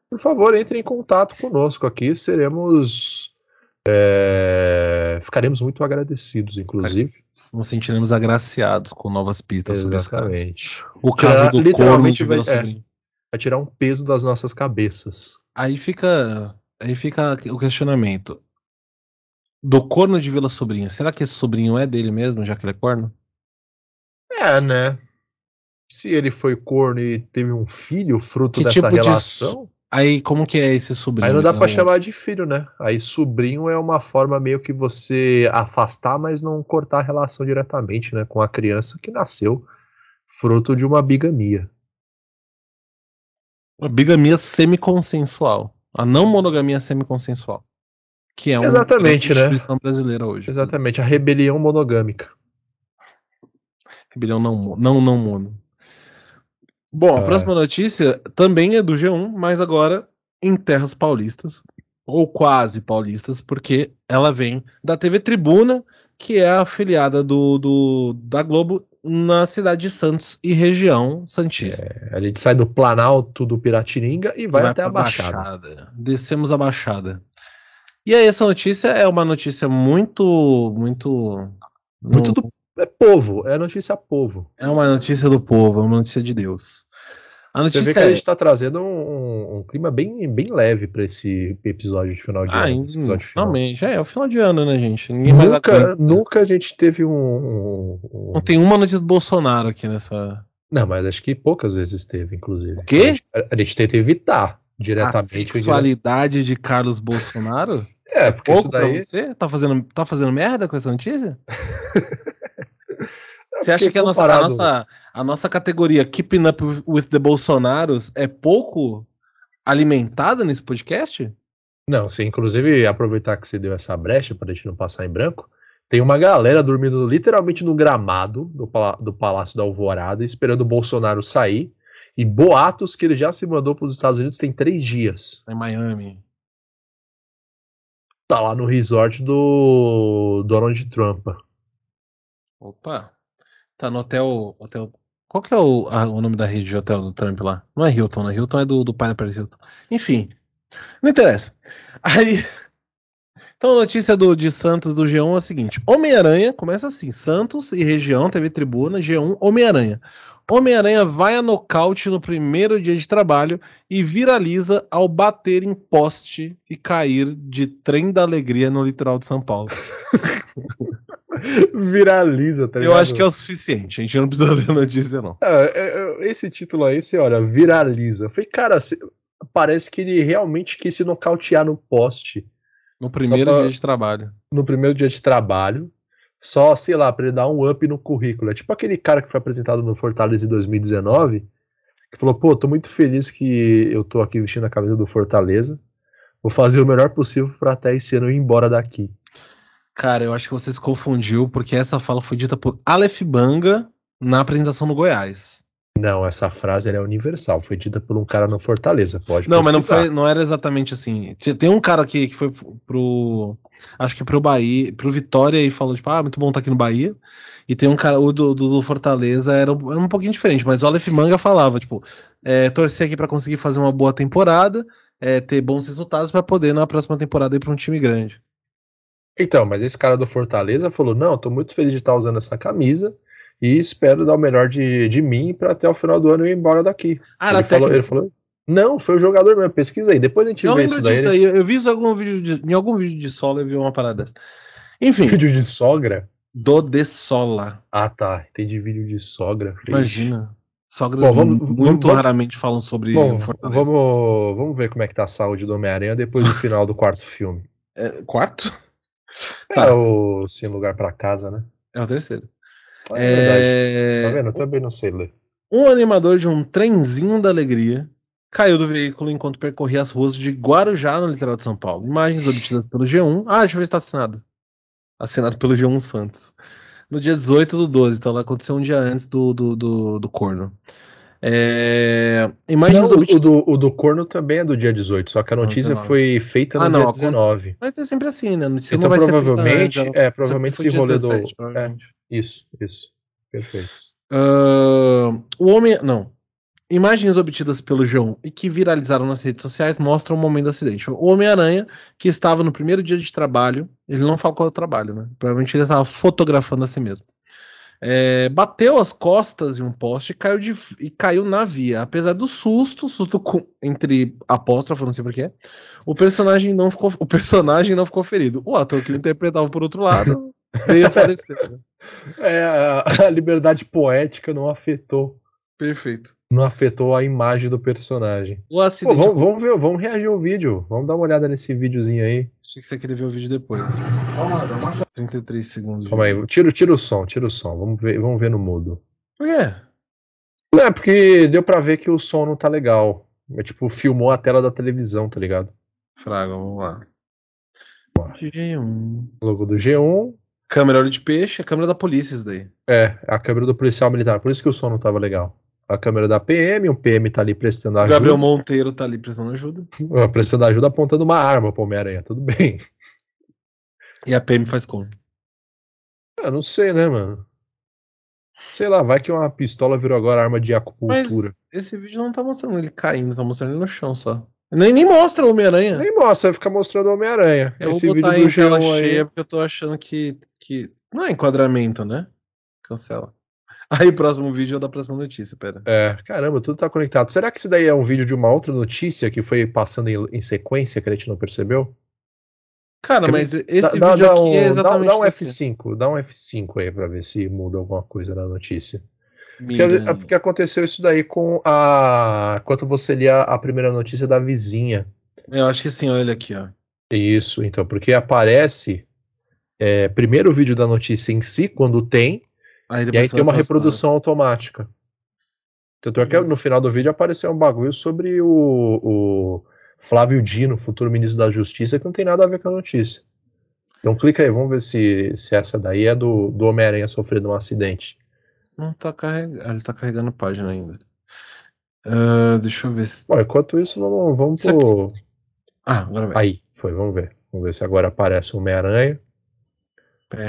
por favor, entre em contato conosco aqui, seremos. É, ficaremos muito agradecidos, inclusive. Nos sentiremos agraciados com novas pistas Exatamente. sobre esse caso. O caso do corno vai, é, vai tirar um peso das nossas cabeças. Aí fica, aí fica o questionamento. Do corno de Vila Sobrinho, será que esse sobrinho é dele mesmo, já que ele é corno? É, né? Se ele foi corno e teve um filho fruto que dessa tipo relação. De... Aí, como que é esse sobrinho? Aí não dá então? pra chamar de filho, né? Aí sobrinho é uma forma meio que você afastar, mas não cortar a relação diretamente, né? Com a criança que nasceu fruto de uma bigamia. A bigamia semiconsensual. A não monogamia semiconsensual. Que é uma Exatamente, instituição né? brasileira hoje. Exatamente, a rebelião monogâmica. Rebelião não, não, não mono. Bom, a é. próxima notícia também é do G1, mas agora em terras paulistas, ou quase paulistas, porque ela vem da TV Tribuna, que é afiliada do, do da Globo na cidade de Santos e região santista. É, a gente sai do Planalto do Piratininga e vai, vai até a Baixada. Baixada. Descemos a Baixada. E aí essa notícia é uma notícia muito, muito, muito do é povo, é notícia povo. É uma notícia do povo, é uma notícia de Deus. A notícia Você vê que é... a gente tá trazendo um, um, clima bem, bem leve para esse episódio de final de ah, ano. Episódio finalmente. É, é o final de ano, né, gente? Ninguém nunca, nunca a gente teve um, um, Não tem uma notícia do Bolsonaro aqui nessa. Não, mas acho que poucas vezes teve, inclusive. O quê? A gente, a gente tenta evitar diretamente. A sexualidade de Carlos Bolsonaro? É, porque Pouco isso daí. você? Tá fazendo, tá fazendo merda com essa notícia? Você acha que a nossa, a nossa, a, nossa, categoria Keeping Up with the Bolsonaros é pouco alimentada nesse podcast? Não, sim. Inclusive, aproveitar que você deu essa brecha para a gente não passar em branco, tem uma galera dormindo literalmente no gramado do, do Palácio da Alvorada, esperando o Bolsonaro sair. E boatos que ele já se mandou para os Estados Unidos tem três dias. Em Miami. Tá lá no resort do Donald Trump. Opa. Tá no hotel. hotel... Qual que é o, a, o nome da rede de hotel do Trump lá? Não é Hilton, né? Hilton é do, do pai da Paris Hilton. Enfim. Não interessa. Aí. Então a notícia do, de Santos do G1 é a seguinte: Homem-Aranha começa assim: Santos e região, TV Tribuna, G1, Homem-Aranha. Homem-Aranha vai a nocaute no primeiro dia de trabalho e viraliza ao bater em poste e cair de trem da alegria no litoral de São Paulo. viraliza, tá ligado? Eu acho que é o suficiente, a gente não precisa ler a notícia, não. É, é, é, esse título aí, você olha, viraliza. Foi, cara, parece que ele realmente quis se nocautear no poste. No primeiro pra, dia de trabalho. No primeiro dia de trabalho. Só, sei lá, pra ele dar um up no currículo. É tipo aquele cara que foi apresentado no Fortaleza em 2019, que falou, pô, tô muito feliz que eu tô aqui vestindo a camisa do Fortaleza. Vou fazer o melhor possível para até esse ano ir embora daqui. Cara, eu acho que você se confundiu, porque essa fala foi dita por Aleph Banga na apresentação no Goiás. Não, essa frase é universal, foi dita por um cara no Fortaleza, pode Não, pesquisar. mas não, foi, não era exatamente assim. Tem um cara aqui que foi pro. Acho que pro Bahia, pro Vitória e falou, tipo, ah, muito bom estar tá aqui no Bahia. E tem um cara, o do, do, do Fortaleza era, era, um pouquinho diferente, mas o Aleph Manga falava, tipo, é, torcer aqui para conseguir fazer uma boa temporada, é, ter bons resultados para poder na próxima temporada ir para um time grande. Então, mas esse cara do Fortaleza falou: não, tô muito feliz de estar usando essa camisa e espero dar o melhor de, de mim para até o final do ano ir embora daqui. Ah, ele, falou, ele falou: não, foi o jogador mesmo, pesquisa aí, depois a gente eu vê isso daí. daí. Eu vi isso algum vídeo de, em algum vídeo de sola, eu vi uma parada dessa. Enfim. Vídeo de sogra? Do de sola. Ah, tá. Entendi vídeo de sogra. Imagina. Sogras Bom, vamos, muito vamos, raramente falam sobre Bom, Vamos, vamos ver como é que tá a saúde do Homem-Aranha depois do final do quarto filme. É, quarto? É tá. o Sem Lugar para Casa, né? É o terceiro. É, é... Tá vendo? Eu também não sei ler. Um animador de um trenzinho da alegria caiu do veículo enquanto percorria as ruas de Guarujá, no litoral de São Paulo. Imagens obtidas pelo G1. Ah, deixa eu ver se está assinado. Assinado pelo G1 Santos. No dia 18 do 12, então aconteceu um dia antes do, do, do, do corno. É... Imagens não, o, do, o do corno também é do dia 18, só que a notícia foi feita no ah, dia 19. Mas é sempre assim, né? então provavelmente, antes, é, provavelmente esse rolê do. É, isso, isso. Perfeito. Uh, o homem. Não. Imagens obtidas pelo João e que viralizaram nas redes sociais mostram o momento do acidente. O Homem-Aranha, que estava no primeiro dia de trabalho, ele não fala qual é o trabalho, né? Provavelmente ele estava fotografando a si mesmo. É, bateu as costas em um poste e caiu, de, e caiu na via. Apesar do susto, susto com, entre apóstrofo, não sei porquê, o personagem não ficou, o personagem não ficou ferido. O ator que o interpretava por outro lado veio a falecer. Né? É, a liberdade poética não afetou. Perfeito. Não afetou a imagem do personagem. O acidente. Pô, vamos, vamos, ver, vamos reagir ao vídeo. Vamos dar uma olhada nesse videozinho aí. Achei que você queria ver o vídeo depois. 33 segundos. Calma aí, tira, tira o som, tira o som. Vamos ver, vamos ver no mudo. Por quê? Não, é porque deu pra ver que o som não tá legal. É tipo, filmou a tela da televisão, tá ligado? Fraga, vamos lá. G1. Logo do G1. Câmera olho de peixe, a câmera da polícia, isso daí. É, a câmera do policial militar. Por isso que o som não tava legal. A câmera da PM, o PM tá ali prestando ajuda. Gabriel Monteiro tá ali prestando ajuda. Prestando ajuda apontando uma arma pro Homem-Aranha, tudo bem. E a PM faz como? Eu não sei, né, mano? Sei lá, vai que uma pistola virou agora arma de acupuntura. Mas esse vídeo não tá mostrando ele caindo, tá mostrando ele no chão só. Nem, nem mostra o Homem-Aranha. Nem mostra, vai ficar mostrando o Homem-Aranha. Eu esse vou botar vídeo em tela cheia porque eu tô achando que, que. Não é enquadramento, né? Cancela. Aí, próximo vídeo é da próxima notícia, pera. É, caramba, tudo tá conectado. Será que isso daí é um vídeo de uma outra notícia que foi passando em, em sequência que a gente não percebeu? Cara, mas esse dá, vídeo dá aqui um, é exatamente. Dá, dá um daqui. F5, dá um F5 aí pra ver se muda alguma coisa na notícia. Porque, é porque aconteceu isso daí com a. Quando você lia a primeira notícia da vizinha. Eu acho que sim, olha aqui, ó. Isso, então, porque aparece é, primeiro o vídeo da notícia em si, quando tem, Aí e aí tem uma reprodução automática. Tanto é que no final do vídeo apareceu um bagulho sobre o, o Flávio Dino, futuro ministro da Justiça, que não tem nada a ver com a notícia. Então clica aí, vamos ver se, se essa daí é do, do Homem-Aranha sofrendo um acidente. Não tá carregando. Ele tá carregando a página ainda. Ah, deixa eu ver se. Bom, enquanto isso, vamos, vamos Isso pro. Ah, agora vai. Aí, foi, vamos ver. Vamos ver se agora aparece o Homem-Aranha.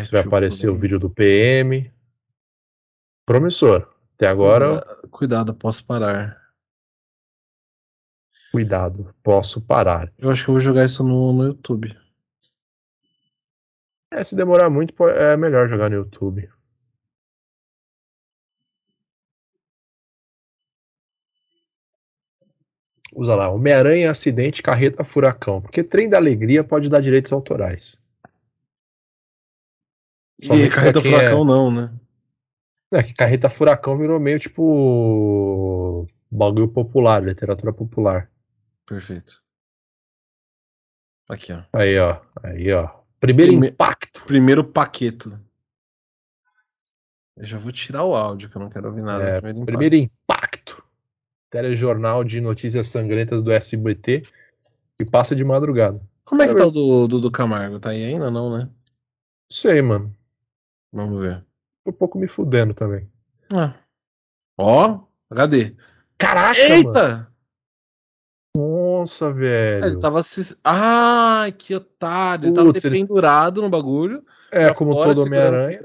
Se vai aparecer o vídeo do PM. Promissor. Até agora, Cuidado, posso parar. cuidado, posso parar. Eu acho que eu vou jogar isso no, no YouTube. É, se demorar muito, é melhor jogar no YouTube. Usa lá, Homem-Aranha, acidente, carreta, furacão. Porque trem da alegria pode dar direitos autorais. E carreta furacão é- não, né? É que carreta furacão virou meio tipo. bagulho popular, literatura popular. Perfeito. Aqui, ó. Aí, ó. Aí, ó. Primeiro Prime- impacto. Primeiro paqueto. Eu já vou tirar o áudio, que eu não quero ouvir nada. É, Primeiro impacto. Primeiro impacto. Telejornal de notícias sangrentas do SBT que passa de madrugada. Como é que tá o do, do, do Camargo? Tá aí ainda não, né? Sei, mano. Vamos ver. Um pouco me fudendo também. Ah. Ó, HD. Caraca, mano. Eita! Nossa, velho. Ele tava se. Ai, que otário. Ele tava Putz, ele- pendurado no bagulho. É, como fora, todo Homem-Aranha.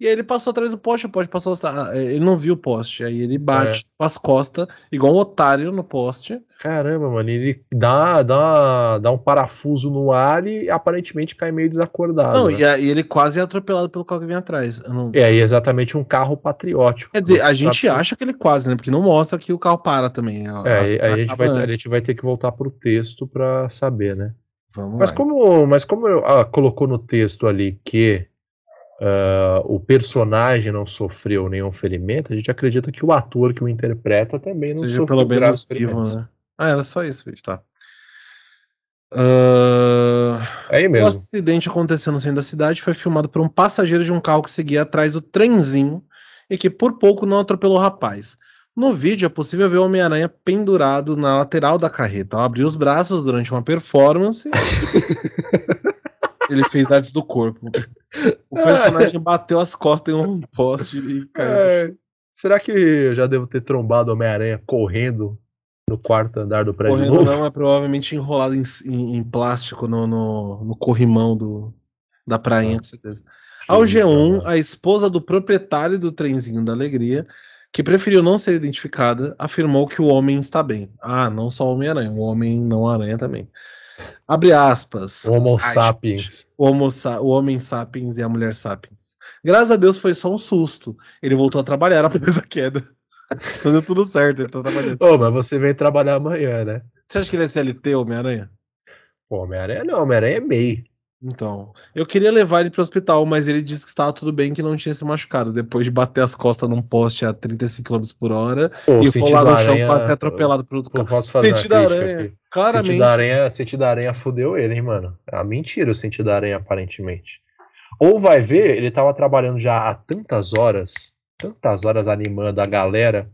E aí ele passou atrás do poste, o poste passou. ah, Ele não viu o poste. Aí ele bate É. com as costas, igual um otário no poste. Caramba, mano. Ele dá, dá, dá um parafuso no ar e aparentemente cai meio desacordado. não, né? e, aí ele quase é atropelado pelo carro que vem atrás. Não- É aí exatamente um carro patriótico. Quer dizer, a Pra- gente acha que ele quase, né? Porque não mostra que o carro para também. É, a a gente, vai, a gente vai ter que voltar pro texto pra saber, né? Vamos Mas lá. como, mas como eu- ah, colocou no texto ali que ah, o personagem não sofreu nenhum ferimento, a gente acredita que o ator que o interpreta também não Seja sofreu pelo menos vivo, né? Ah, era só isso, gente, tá. É aí O mesmo. acidente aconteceu no centro da cidade foi filmado por um passageiro de um carro que seguia atrás do trenzinho e que por pouco não atropelou o rapaz. No vídeo é possível ver o Homem-Aranha pendurado na lateral da carreta. Ao abrir os braços durante uma performance, ele fez artes do corpo. O personagem bateu as costas em um poste e caiu. no É, será que eu já devo ter trombado o Homem-Aranha correndo no quarto andar do prédio Correndo novo? não, é provavelmente enrolado em, em- em plástico no, no, no corrimão do, da prainha, com certeza. Ao Jesus G1, amado. a esposa do proprietário do trenzinho da alegria, que preferiu não ser identificada, afirmou que o homem está bem. Ah, não só o Homem-Aranha, o homem não aranha também. Abre aspas. Homo Ai, sapiens. O, homo o homem sapiens e a mulher sapiens. Graças a Deus foi só um susto. Ele voltou a trabalhar após a queda. Então deu tudo certo, ele tá trabalhando. Ô, mas você vem trabalhar amanhã, né? Você acha que ele é CLT, Homem-Aranha? Pô, Homem-Aranha não, Homem-Aranha é MEI. Então, eu queria levar ele pro hospital, mas ele disse que estava tudo bem, que não tinha se machucado. Depois de bater as costas num poste a 35 km por hora Pô, e rolar no chão quase ser atropelado por outro Pô, carro. posso fazer Sentido crítica aranha, aqui? claramente. Sentido aranha, sentido aranha fudeu ele, hein, mano? É uma mentira o sentido aranha, aparentemente. Ou vai ver, ele tava trabalhando já há tantas horas, tantas horas animando a galera,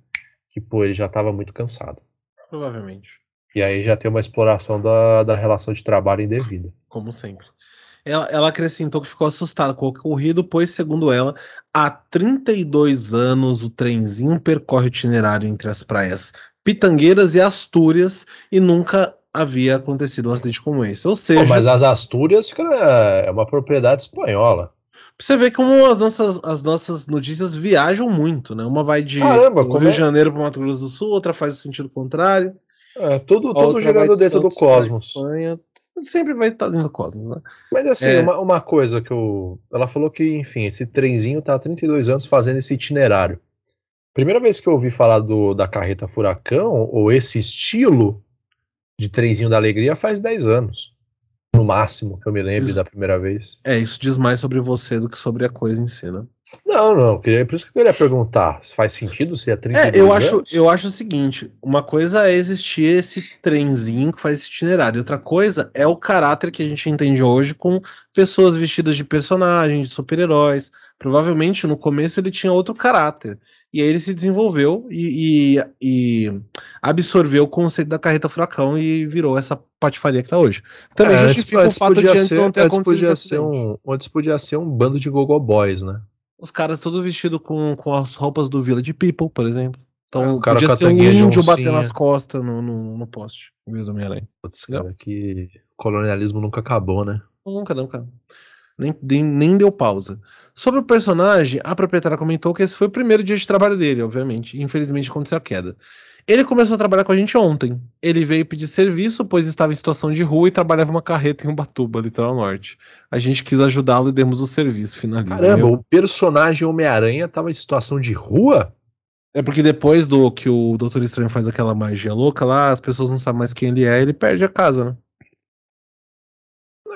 que, pô, ele já tava muito cansado. Provavelmente, E aí já tem uma exploração da, da relação de trabalho indevida. como sempre. Ela, ela acrescentou que ficou assustada com o ocorrido, pois, segundo ela, há 32 anos o trenzinho percorre o itinerário entre as praias Pitangueiras e Astúrias e nunca havia acontecido um acidente como esse. Ou seja, Pô, mas as Astúrias é uma propriedade espanhola. Pra você ver como as nossas, as nossas notícias viajam muito, né? Uma vai de Caramba, do Rio é? de Janeiro para Mato Grosso do Sul, outra faz o sentido contrário. É, tudo, tudo girando de dentro do Santos pra cosmos. Espanha. Sempre vai estar dentro do cosmos, né? Mas assim, É. uma, uma coisa que eu. Ela falou que, enfim, esse trenzinho tá há 32 anos fazendo esse itinerário. Primeira vez que eu ouvi falar do, da carreta furacão, ou esse estilo de trenzinho da alegria, faz 10 anos. No máximo, que eu me lembre da primeira vez. É, isso diz mais sobre você do que sobre a coisa em si, né? Não, não. É por isso que eu queria perguntar. Faz sentido se é 32 É, eu acho, anos? eu acho o seguinte: uma coisa é existir esse trenzinho que faz esse itinerário, outra coisa é o caráter que a gente entende hoje com pessoas vestidas de personagens, de super-heróis. Provavelmente no começo ele tinha outro caráter. E aí ele se desenvolveu e, e, e absorveu o conceito da carreta furacão e virou essa patifaria que tá hoje. Também É, antes, justifica o antes fato de antes ser, não ter antes acontecido podia ser um, antes podia ser um bando de gogo boys, né? Os caras todos vestidos com, com as roupas do Village People, por exemplo. Então É, o cara podia ser um índio batendo nas costas no, no, no poste, em vez do Homem-Aranha. Putz, cara, que colonialismo nunca acabou, né? Nunca, nunca. Nem, nem, nem deu pausa. Sobre o personagem, a proprietária comentou que esse foi o primeiro dia de trabalho dele, obviamente. Infelizmente aconteceu a queda. Ele começou a trabalhar com a gente ontem. Ele veio pedir serviço, pois estava em situação de rua e trabalhava uma carreta em Ubatuba, litoral norte. A gente quis ajudá-lo e demos o serviço. Finaliza. Caramba, Meu- o personagem Homem-Aranha tava em situação de rua? É porque depois do que o Doutor Estranho faz aquela magia louca lá, as pessoas não sabem mais quem ele é, ele perde a casa, né?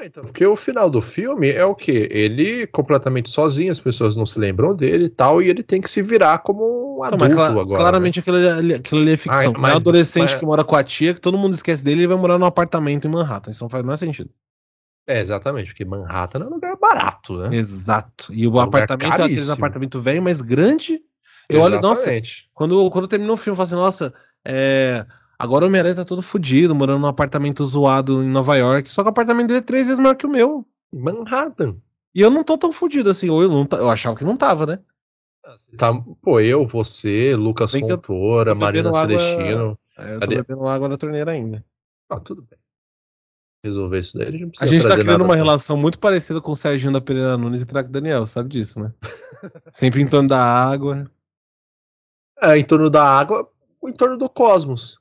Então, porque o final do filme é o quê? Ele completamente sozinho, as pessoas não se lembram dele e tal, e ele tem que se virar como um Então, adulto mas cla- agora. né? claramente aquilo ali, aquilo ali é ficção. Não mas- é um adolescente mas- que mora com a tia, que todo mundo esquece dele, ele vai morar num apartamento em Manhattan. Isso não faz mais sentido. É, exatamente, porque Manhattan é um lugar barato, né? Exato. E o um lugar apartamento é aquele apartamento velho, mas grande. Eu olho, nossa, Exatamente. quando, quando terminou o filme, eu falo assim, nossa, é, agora o Homem-Aranha tá todo fudido, morando num apartamento zoado em Nova York, só que o apartamento dele é três vezes maior que o meu. Manhattan. E eu não tô tão fudido assim, ou eu, não, eu achava que não tava, né? Tá, pô, eu, você, Lucas Fontoura, Marina bebendo água- Celestino. É, eu tô Cadê? bebendo água da torneira ainda. Ah, tudo bem. Resolver isso daí, a gente não A precisa gente tá criando uma relação muito parecida com o Serginho da Pereira Nunes e Crack Daniel, sabe disso, né? Sempre em torno da água, É, em torno da água, em torno do cosmos.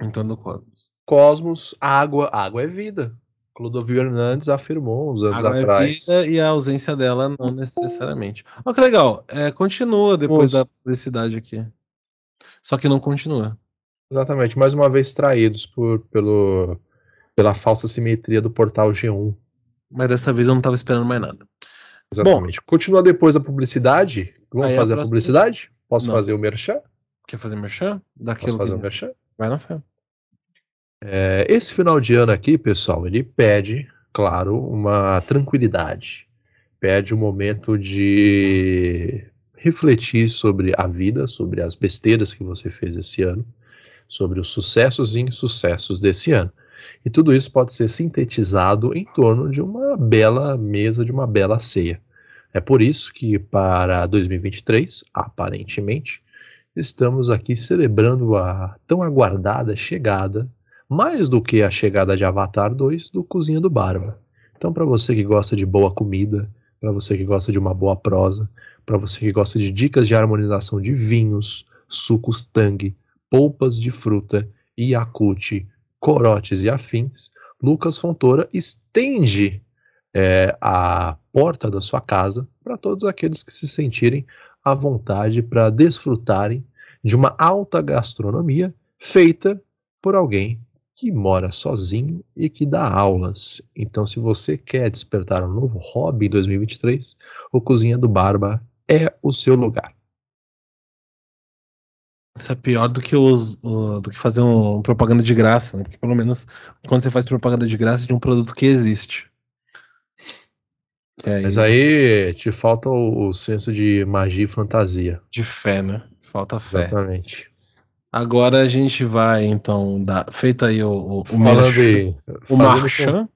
Em torno do cosmos. Cosmos, água, água é vida. Clodovil Hernandes afirmou uns anos Água é atrás. vida e a ausência dela não necessariamente. Olha que legal, é, continua depois Moço. da publicidade aqui. Só que não continua. Exatamente, mais uma vez traídos por, pelo, pela falsa simetria do portal G1. Mas dessa vez eu não tava esperando mais nada. Exatamente. Continua depois da publicidade. Vamos a fazer a, próxima- publicidade? Posso Não. fazer o merchan? Quer fazer merchan? Posso Daquilo fazer que... o merchan? Vai na fé. É, esse final de ano aqui, pessoal, ele pede, claro, uma tranquilidade. Pede um momento de refletir sobre a vida, sobre as besteiras que você fez esse ano, sobre os sucessos e insucessos desse ano. E tudo isso pode ser sintetizado em torno de uma bela mesa, de uma bela ceia. É por isso que para 2023, aparentemente, estamos aqui celebrando a tão aguardada chegada mais do que a chegada de Avatar 2 do Cozinha do Barba. Então, para você que gosta de boa comida, para você que gosta de uma boa prosa, para você que gosta de dicas de harmonização de vinhos, sucos tangue, polpas de fruta, Yakult, corotes e afins, Lucas Fontoura estende é, a porta da sua casa para todos aqueles que se sentirem à vontade para desfrutarem de uma alta gastronomia feita por alguém que mora sozinho e que dá aulas. Então, se você quer despertar um novo hobby em 2023, o Cozinha do Barba é o seu lugar. Isso é pior do que, os, do que fazer um, propaganda de graça, né? Porque pelo menos quando você faz propaganda de graça de um produto que existe. Que é Mas aí te falta o, o senso de magia e fantasia. de fé, né? Falta fé. Exatamente. Agora a gente vai, então, dar. Feito aí o, o, Falando em, o fazendo, marchand.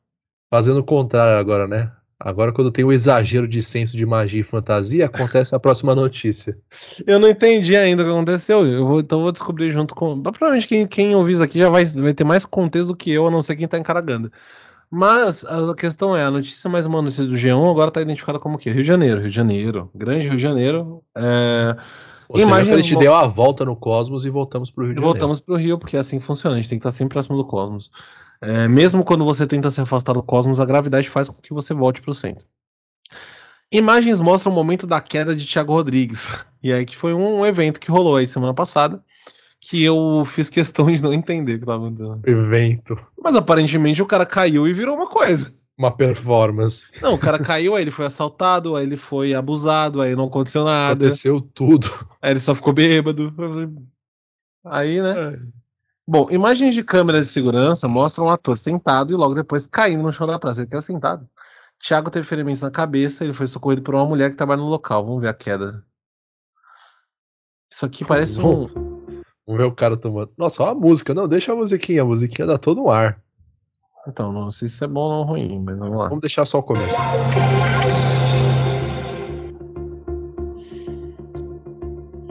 fazendo o contrário agora, né? Agora, quando tem o exagero de senso de magia e fantasia, acontece a próxima notícia. Eu não entendi ainda o que aconteceu. Eu vou, então eu vou descobrir junto com. Provavelmente quem, quem ouvir isso aqui já vai, vai ter mais contexto do que eu, a não ser quem tá encaragando. Mas a questão é, a notícia mais uma notícia do G1 agora tá identificada como o quê? Rio de Janeiro, Rio de Janeiro. Grande Rio de Janeiro. É, Ou seja, Imagens que a gente deu a volta no cosmos e voltamos pro Rio E de Janeiro. voltamos pro Rio, porque é assim que funciona, a gente tem que estar sempre próximo do cosmos. É, mesmo quando você tenta se afastar do cosmos, a gravidade faz com que você volte pro centro. Imagens mostram o momento da queda de Thiago Rodrigues. E aí que foi um evento que rolou aí semana passada, que eu fiz questão de não entender o que tava acontecendo. Evento. Mas aparentemente o cara caiu e virou uma coisa. Uma performance. Não, o cara caiu, aí ele foi assaltado, aí ele foi abusado, aí não aconteceu nada. Aconteceu tudo. Aí ele só ficou bêbado. Aí, né? Bom, imagens de câmera de segurança mostram um ator sentado e logo depois caindo no chão da praça. Ele caiu sentado. Thiago teve ferimentos na cabeça, ele foi socorrido por uma mulher que trabalha no local. Vamos ver a queda. Isso aqui parece um. Vamos ver o cara tomando. Nossa, olha a música. Não, deixa a musiquinha. A musiquinha dá todo um ar. Então, não sei se isso é bom ou ruim, mas vamos lá. Vamos deixar só o começo.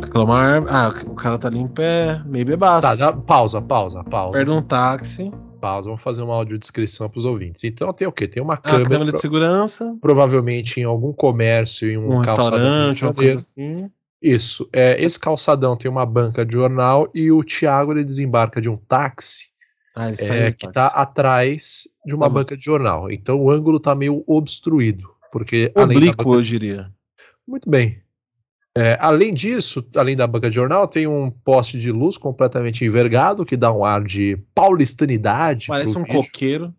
Reclamar. Ah, o cara tá ali em pé, meio bebaço. Tá, já, pausa, pausa, pausa. Perde um táxi. Pausa, vamos fazer uma audiodescrição pros ouvintes. Então tem o quê? Tem uma Ah, câmera, câmera de segurança. provavelmente em algum comércio, em um, Um calçadão restaurante, uma de coisa assim. Isso. É, esse calçadão tem uma banca de jornal e o Thiago ele desembarca de um táxi Ah, é, do que táxi. tá atrás de uma bom. banca de jornal. Então o ângulo tá meio obstruído. Porque Oblíquo, banca- eu diria. Muito bem. É, além disso, além da banca de jornal, tem um poste de luz completamente envergado que dá um ar de paulistanidade. Parece um vídeo. coqueiro.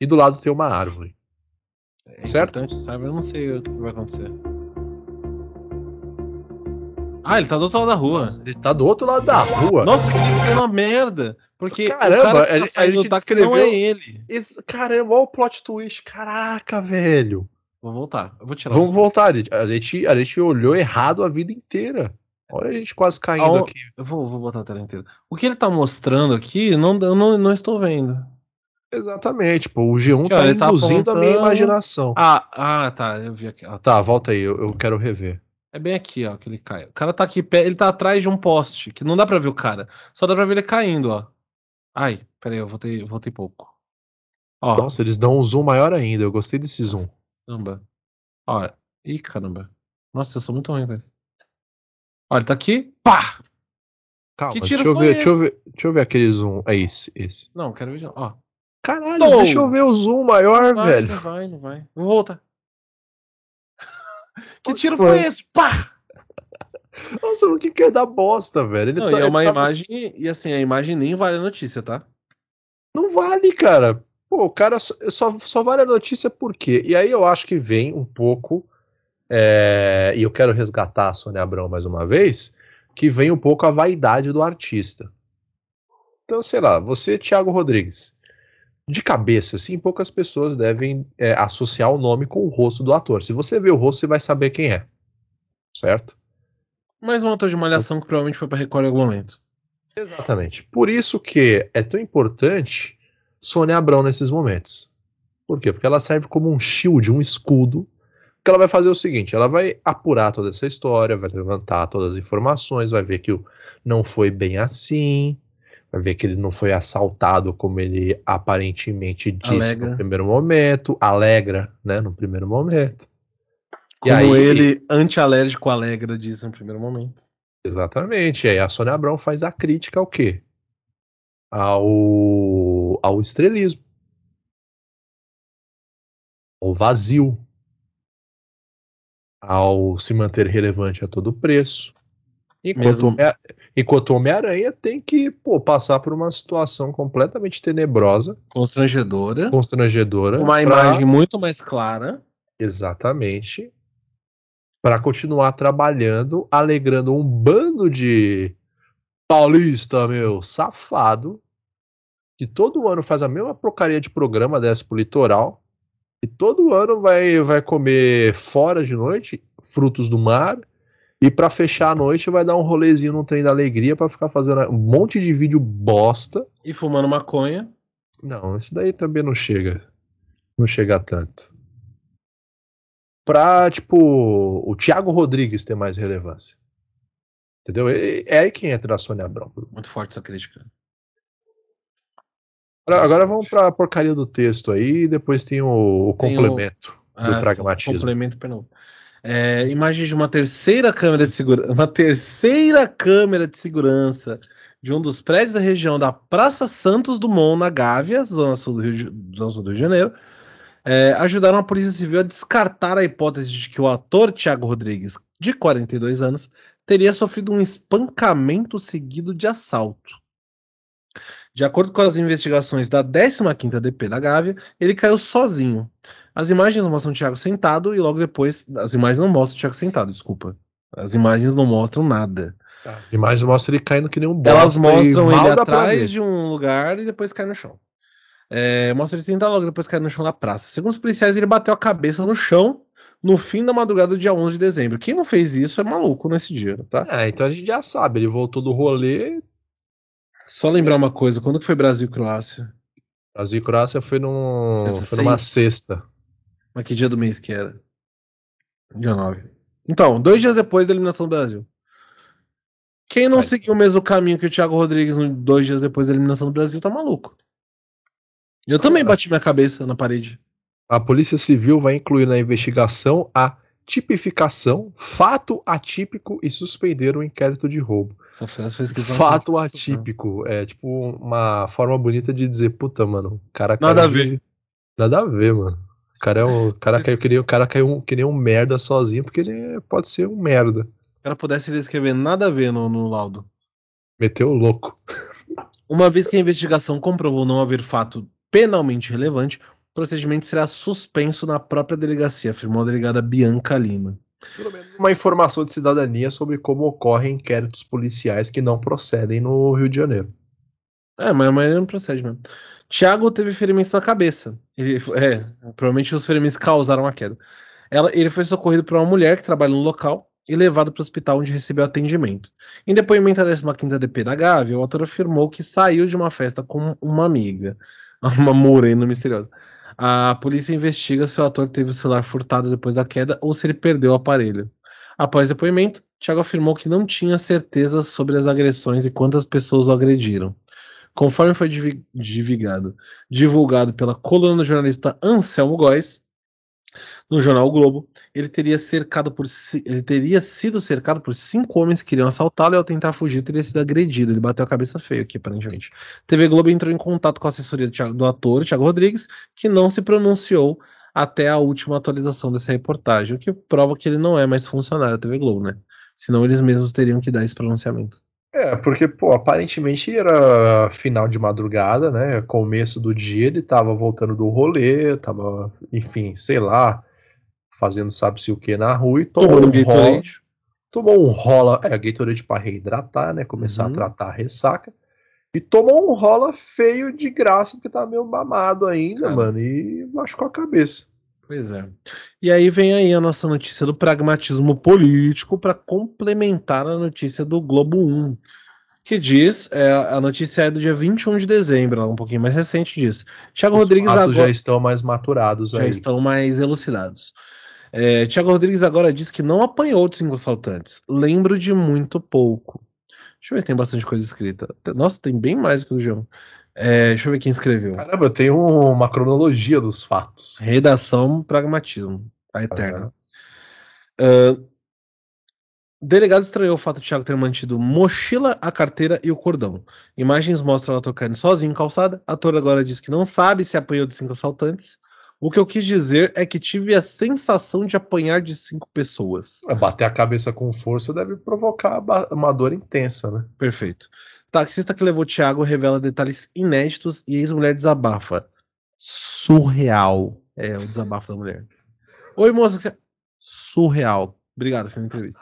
E do lado tem uma árvore. É Certo? importante, sabe? Eu não sei o que vai acontecer. Ah, ele tá do outro lado da rua. Ele tá do outro lado da rua. Nossa, que cena merda. Porque Caramba, o cara que a tá gente- a gente táxi não é ele. Esse- caramba, olha o plot twist. Caraca, velho. Vou voltar. Eu vou tirar. Vamos voltar. A gente, a gente, a gente olhou errado a vida inteira. Olha a gente quase caindo Ao- aqui. Eu vou, vou botar a tela inteira. O que ele tá mostrando aqui, não, eu não, não estou vendo. Exatamente, pô. O G1 Aqui, tá ó, tá induzindo a minha imaginação. Ah, ah, tá. Eu vi aqui. ó. Tá, volta aí, eu, eu quero rever. É bem aqui, ó, que ele cai. O cara tá aqui, pé- ele tá atrás de um poste, que não dá pra ver o cara. Só dá pra ver ele caindo, ó. Ai, peraí, eu voltei, voltei pouco. Ó, Nossa, eles dão um zoom maior ainda. Eu gostei desse zoom. caramba. Ó, ih, caramba. Nossa, eu sou muito ruim com isso. Ele tá aqui, pá! Calma, Que deixa tiro eu, foi ver, deixa, eu esse? ver, deixa eu ver aquele zoom. É esse, esse. Não, quero ver, ó. Caralho, Tô. deixa eu ver o zoom maior, Vai, velho. Não vai, não vai. Vou voltar. que tiro foi? foi esse? Pá! Nossa, o que que é da bosta, velho? Ele Não, tá- e é uma tá- imagem, e assim, a imagem nem vale a notícia, tá? Não vale, cara. Pô, o cara só, só, só vale a notícia por quê? E aí eu acho que vem um pouco. é, e eu quero resgatar a Sônia Abrão mais uma vez. Que vem um pouco a vaidade do artista. Então, sei lá, você, Thiago Rodrigues. De cabeça, assim, poucas pessoas devem é, associar o nome com o rosto do ator. Se você vê o rosto, você vai saber quem é. Certo? Mais um ator de malhação que provavelmente foi pra Record em algum momento. Exatamente. Por isso que é tão importante Sônia Abrão nesses momentos. Por quê? Porque ela serve como um shield, um escudo. Que ela vai fazer o seguinte: ela vai apurar toda essa história, vai levantar todas as informações, vai ver que não foi bem assim, vai ver que ele não foi assaltado como ele aparentemente disse Alegra. no primeiro momento, alegra, né, no primeiro momento. Como aí- ele, anti-alérgico alegra, disse no primeiro momento. Exatamente. E aí a Sônia Abrão faz a crítica ao quê? Ao, ao estrelismo. Ao vazio. Ao se manter relevante a todo preço. Enquanto enquanto Homem-Aranha tem que pô, passar por uma situação completamente tenebrosa, Constrangedora. constrangedora. Uma pra- imagem muito mais clara. Exatamente. Para continuar trabalhando, alegrando um bando de paulista, meu, safado, que todo ano faz a mesma porcaria de programa dessa pro litoral, e todo ano vai, vai comer fora de noite, frutos do mar, e para fechar a noite vai dar um rolezinho no trem da alegria para ficar fazendo um monte de vídeo bosta. E fumando maconha. Não, esse daí também não chega. Não chega tanto. Pra, tipo, o Thiago Rodrigues ter mais relevância. Entendeu? É, é aí que entra a Sônia Abrão. Muito forte essa crítica. Agora, agora vamos pra porcaria do texto aí e depois tem o, o Tem o- complemento do Ah, sim, pragmatismo. Complemento penal. É, imagens de uma terceira câmera de segurança. Uma terceira câmera de segurança de um dos prédios da região da Praça Santos Dumont, na Gávea, zona sul do Rio de, zona sul do Rio de Janeiro. É, ajudaram a Polícia Civil a descartar a hipótese de que o ator Tiago Rodrigues, de 42 anos, teria sofrido um espancamento seguido de assalto. De acordo com as investigações da 15ª DP da Gávea, ele caiu sozinho. As imagens mostram o Thiago sentado e logo depois... As imagens não mostram o Thiago sentado, desculpa. As imagens não mostram nada. As imagens mostram ele caindo que nem um bosta. Elas mostram ele atrás de um lugar e depois cai no chão. É, mostra ele sentado logo depois cai no chão da praça. Segundo os policiais, ele bateu a cabeça no chão no fim da madrugada do dia 11 de dezembro. Quem não fez isso é maluco nesse dia, tá? É, então a gente já sabe, ele voltou do rolê. Só lembrar uma coisa, quando que foi Brasil e Croácia? Brasil e Croácia foi, num, foi numa sexta. Mas que dia do mês que era? Dia 9. Então, dois dias depois da eliminação do Brasil. Quem não Vai. seguiu o mesmo caminho que o Thiago Rodrigues dois dias depois da eliminação do Brasil tá maluco. Eu também bati minha cabeça na parede. A Polícia Civil vai incluir na investigação a tipificação, fato atípico e suspender o inquérito de roubo. Essa frase fez que fato atípico. É tipo uma forma bonita de dizer, puta, mano, cara Nada a ver. Nada a ver, mano. O cara, é um, cara caiu que nem, o cara caiu que nem um merda sozinho, porque ele pode ser um merda. Se o cara pudesse ele escrever nada a ver no, no laudo. Meteu o louco. Uma vez que a investigação comprovou não haver fato penalmente relevante, o procedimento será suspenso na própria delegacia, afirmou a delegada Bianca Lima. Pelo menos uma informação de cidadania sobre como ocorrem inquéritos policiais que não procedem no Rio de Janeiro. É, mas a maioria não procede mesmo. Tiago teve ferimentos na cabeça. Ele, é, provavelmente os ferimentos causaram a queda. Ela, ele foi socorrido por uma mulher que trabalha no local e levado para o hospital onde recebeu atendimento. Em depoimento da 15ª DP da Gávea, o autor afirmou que saiu de uma festa com uma amiga, uma morena misteriosa. A polícia investiga se o ator teve o celular furtado depois da queda ou se ele perdeu o aparelho. Após o depoimento, Thiago afirmou que não tinha certeza sobre as agressões e quantas pessoas o agrediram. Conforme foi divulgado, divulgado pela coluna do jornalista Anselmo Góes, no jornal o Globo, ele teria, cercado por, ele teria sido cercado por cinco homens que queriam assaltá-lo e ao tentar fugir teria sido agredido. Ele bateu a cabeça feio aqui, aparentemente. TV Globo entrou em contato com a assessoria do, Thiago, do ator, Thiago Rodrigues, que não se pronunciou até a última atualização dessa reportagem, o que prova que ele não é mais funcionário da TV Globo, né? Senão eles mesmos teriam que dar esse pronunciamento. É, porque, pô, aparentemente era final de madrugada, né? Começo do dia, ele tava voltando do rolê, tava, enfim, sei lá, fazendo sabe-se o que na rua e tomou um, rola. Tomou um rola, é, Gatorade pra reidratar, né? Começar uhum. a tratar a ressaca. E tomou um rola feio de graça, porque tava meio mamado ainda, Cara. mano, e machucou a cabeça. Pois é. E aí vem aí a nossa notícia do pragmatismo político para complementar a notícia do Globo 1, que diz, é, a notícia é do dia 21 de dezembro, um pouquinho mais recente disso. Tiago Rodrigues agora já estão mais maturados já aí. estão mais elucidados. É, Tiago Rodrigues agora diz que não apanhou de cinco assaltantes. Lembro de muito pouco. Deixa eu ver se tem bastante coisa escrita. Nossa, tem bem mais do que o João. É, deixa eu ver quem escreveu. Caramba, eu tenho uma cronologia dos fatos. Redação, pragmatismo. A eterna. Uhum. Uh, delegado estranhou o fato de Thiago ter mantido mochila, a carteira e o cordão. Imagens mostram ela tocando sozinho em calçada. A ator agora diz que não sabe se apanhou de cinco assaltantes. O que eu quis dizer é que tive a sensação de apanhar de cinco pessoas. É, bater a cabeça com força deve provocar uma dor intensa, né? Perfeito. Taxista que levou Thiago revela detalhes inéditos e ex-mulher desabafa. Surreal. É o desabafo da mulher. Oi, moça. Surreal. Obrigado, uma entrevista.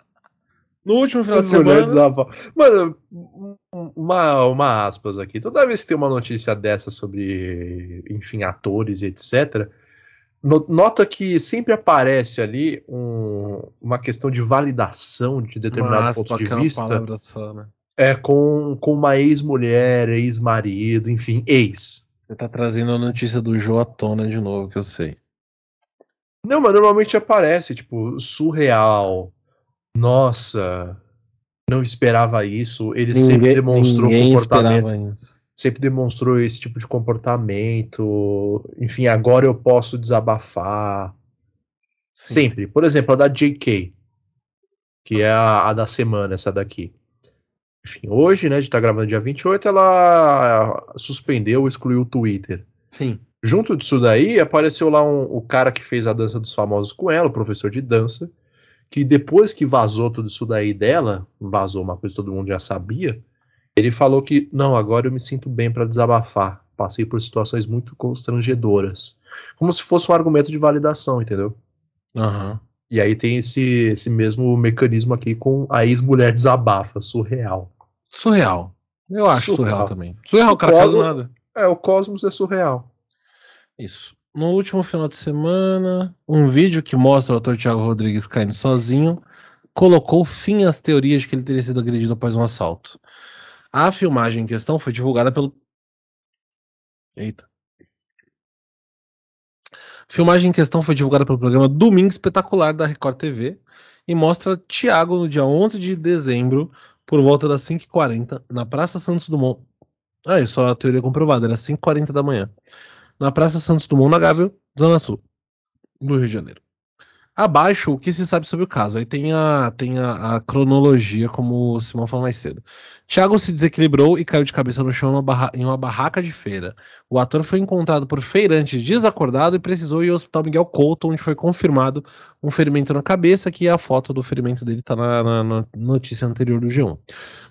No último final de semana. Desabafa. Mano, uma, uma aspas aqui. Toda vez que tem uma notícia dessa sobre, enfim, atores e etc., nota que sempre aparece ali um, uma questão de validação de determinado ponto de vista. Só, né? É, com, com uma ex-mulher, ex-marido, enfim, ex. Você tá trazendo a notícia do Joe à tona de novo, que eu sei. Não, mas normalmente aparece, tipo, surreal. Nossa, não esperava isso. Ele ninguém, sempre demonstrou comportamento. Sempre demonstrou esse tipo de comportamento. Enfim, agora eu posso desabafar. Sim. Sempre. Por exemplo, a da JK, que é a, a da semana, essa daqui enfim, hoje, né, de estar tá gravando dia 28, ela suspendeu, excluiu o Twitter. Sim. Junto disso daí, apareceu lá um, o cara que fez a dança dos famosos com ela, o professor de dança, que depois que vazou tudo isso daí dela, vazou uma coisa que todo mundo já sabia, ele falou que, não, agora eu me sinto bem para desabafar. Passei por situações muito constrangedoras. Como se fosse um argumento de validação, entendeu? Aham. E aí tem esse, esse mesmo mecanismo aqui com a ex-mulher desabafa, surreal. Surreal. Eu acho surreal, Surreal. também. Surreal, O cara, caiu do Cosmo- nada. É, o cosmos é surreal. Isso. No último final de semana, um vídeo que mostra o ator Thiago Rodrigues caindo sozinho colocou fim às teorias de que ele teria sido agredido após um assalto. A filmagem em questão foi divulgada pelo. Eita. Filmagem em questão foi divulgada pelo programa Domingo Espetacular da Record TV e mostra Thiago no dia 11 de dezembro, por volta das 5h40, na Praça Santos Dumont. Ah, isso é a teoria comprovada, era 5h40 da manhã na Praça Santos Dumont, na Gávea, Zona Sul, no Rio de Janeiro. Abaixo, o que se sabe sobre o caso? Aí tem a, tem a, a cronologia, como o Simão falou mais cedo. Thiago se desequilibrou e caiu de cabeça no chão barra- em uma barraca de feira. O ator foi encontrado por feirantes desacordado e precisou ir ao Hospital Miguel Couto, onde foi confirmado um ferimento na cabeça, que a foto do ferimento dele tá na, na- na notícia anterior do G1.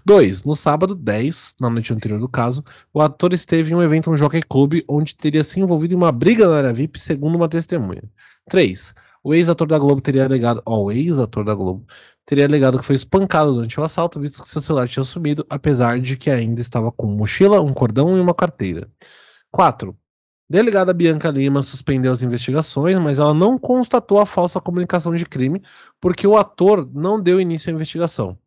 2. No sábado 10, na noite anterior do caso, o ator esteve em um evento no Jockey Club, onde teria se envolvido em uma briga na área VIP, segundo uma testemunha. 3. O ex-ator da Globo teria alegado, ó, o ex-ator da Globo teria alegado que foi espancado durante o assalto, visto que seu celular tinha sumido, apesar de que ainda estava com mochila, um cordão e uma carteira. 4. Delegada Bianca Lima suspendeu as investigações, mas ela não constatou a falsa comunicação de crime, porque o ator não deu início à investigação.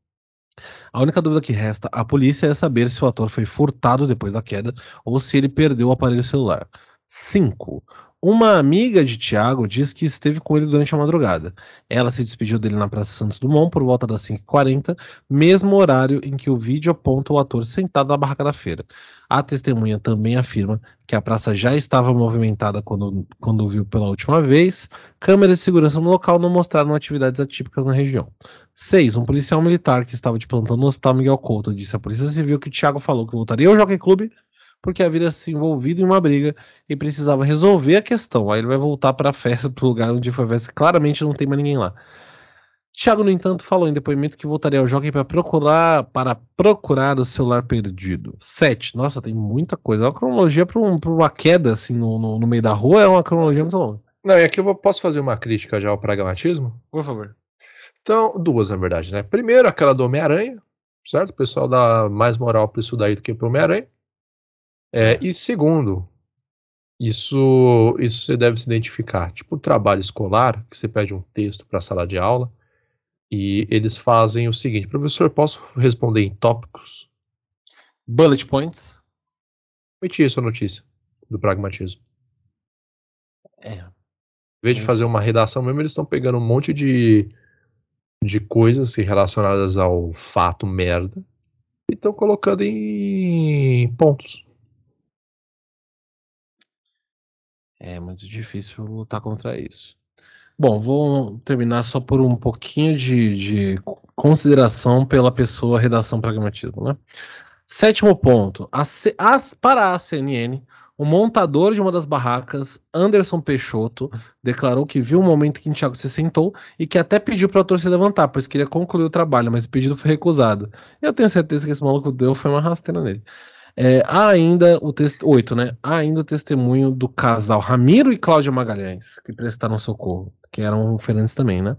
A única dúvida que resta à polícia é saber se o ator foi furtado depois da queda ou se ele perdeu o aparelho celular. 5. Uma amiga de Tiago diz que esteve com ele durante a madrugada. Ela se despediu dele na Praça Santos Dumont por volta das 5h40, mesmo horário em que o vídeo aponta o ator sentado na barraca da feira. A testemunha também afirma que a praça já estava movimentada quando, quando viu pela última vez. Câmeras de segurança no local não mostraram atividades atípicas na região. 6. Um policial militar que estava de plantão no Hospital Miguel Couto disse à Polícia Civil que o Thiago falou que voltaria ao Jockey Club porque havia se envolvido em uma briga e precisava resolver a questão. Aí ele vai voltar para a festa, para o lugar onde foi a festa. Claramente não tem mais ninguém lá. Thiago, no entanto, falou em depoimento que voltaria ao jockey para procurar, para procurar o celular perdido. 7. Nossa, tem muita coisa. É uma cronologia para um, uma queda assim no, no, no meio da rua, é uma cronologia muito longa. Não, e aqui eu posso fazer uma crítica já ao pragmatismo? Por favor. Então, duas, na verdade, né? Primeiro, aquela do Homem-Aranha, certo? O pessoal dá mais moral pra isso daí do que pro Homem-Aranha. É, e segundo, isso, isso você deve se identificar. Tipo, trabalho escolar, que você pede um texto para a sala de aula, e eles fazem o seguinte: professor, posso responder em tópicos? Bullet points. Omiti isso a notícia do pragmatismo. É. Em vez de fazer uma redação mesmo, eles estão pegando um monte de, de coisas relacionadas ao fato merda e estão colocando em pontos. É muito difícil lutar contra isso. Bom, vou terminar só por um pouquinho de, de consideração pela pessoa redação pragmatismo, né? Sétimo ponto. A C- as- para a CNN, o montador de uma das barracas, Anderson Peixoto, declarou que viu o momento em que Thiago se sentou e que até pediu para o ator se levantar, pois queria concluir o trabalho, mas o pedido foi recusado. Eu tenho certeza que esse maluco deu foi uma rasteira nele. É, há ainda o texto. Oito, né? Há ainda o testemunho do casal Ramiro e Cláudia Magalhães, que prestaram socorro, que eram feriantes também, né?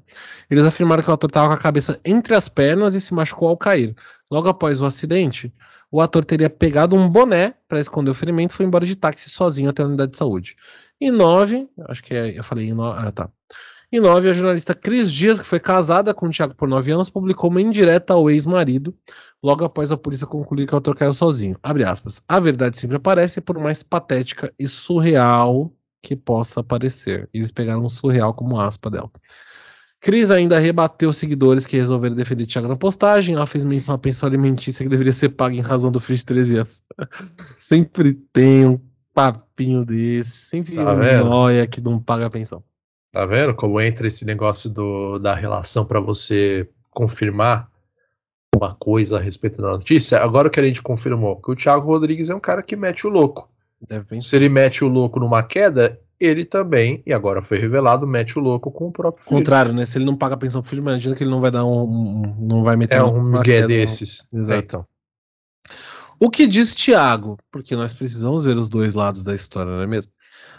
Eles afirmaram que o ator estava com a cabeça entre as pernas e se machucou ao cair. Logo após o acidente, o ator teria pegado um boné para esconder o ferimento e foi embora de táxi sozinho até a unidade de saúde. Em nove, acho que é, eu falei em nove. Ah, tá. Em nove, a jornalista Cris Dias, que foi casada com o Thiago por nove anos, publicou uma indireta ao ex-marido, logo após a polícia concluir que o autor caiu sozinho. Abre aspas. A verdade sempre aparece, por mais patética e surreal que possa parecer. Eles pegaram um surreal como aspa dela. Cris ainda rebateu os seguidores que resolveram defender Thiago na postagem. Ela fez menção à pensão alimentícia que deveria ser paga em razão do filho de 13 anos. sempre tem um papinho desse. Sempre Tá um noia que não paga a pensão. Tá vendo como entra esse negócio do, da relação para você confirmar uma coisa a respeito da notícia? Agora que a gente confirmou que o Thiago Rodrigues é um cara que mete o louco. Se ele mete o louco numa queda, ele também, e agora foi revelado, mete o louco com o próprio filho. Contrário, né? Se ele não paga a pensão pro filho, imagina que ele não vai dar um. um- não vai meter É um migué desses. Exato. É, então. O que diz Tiago? Porque nós precisamos ver os dois lados da história, não é mesmo?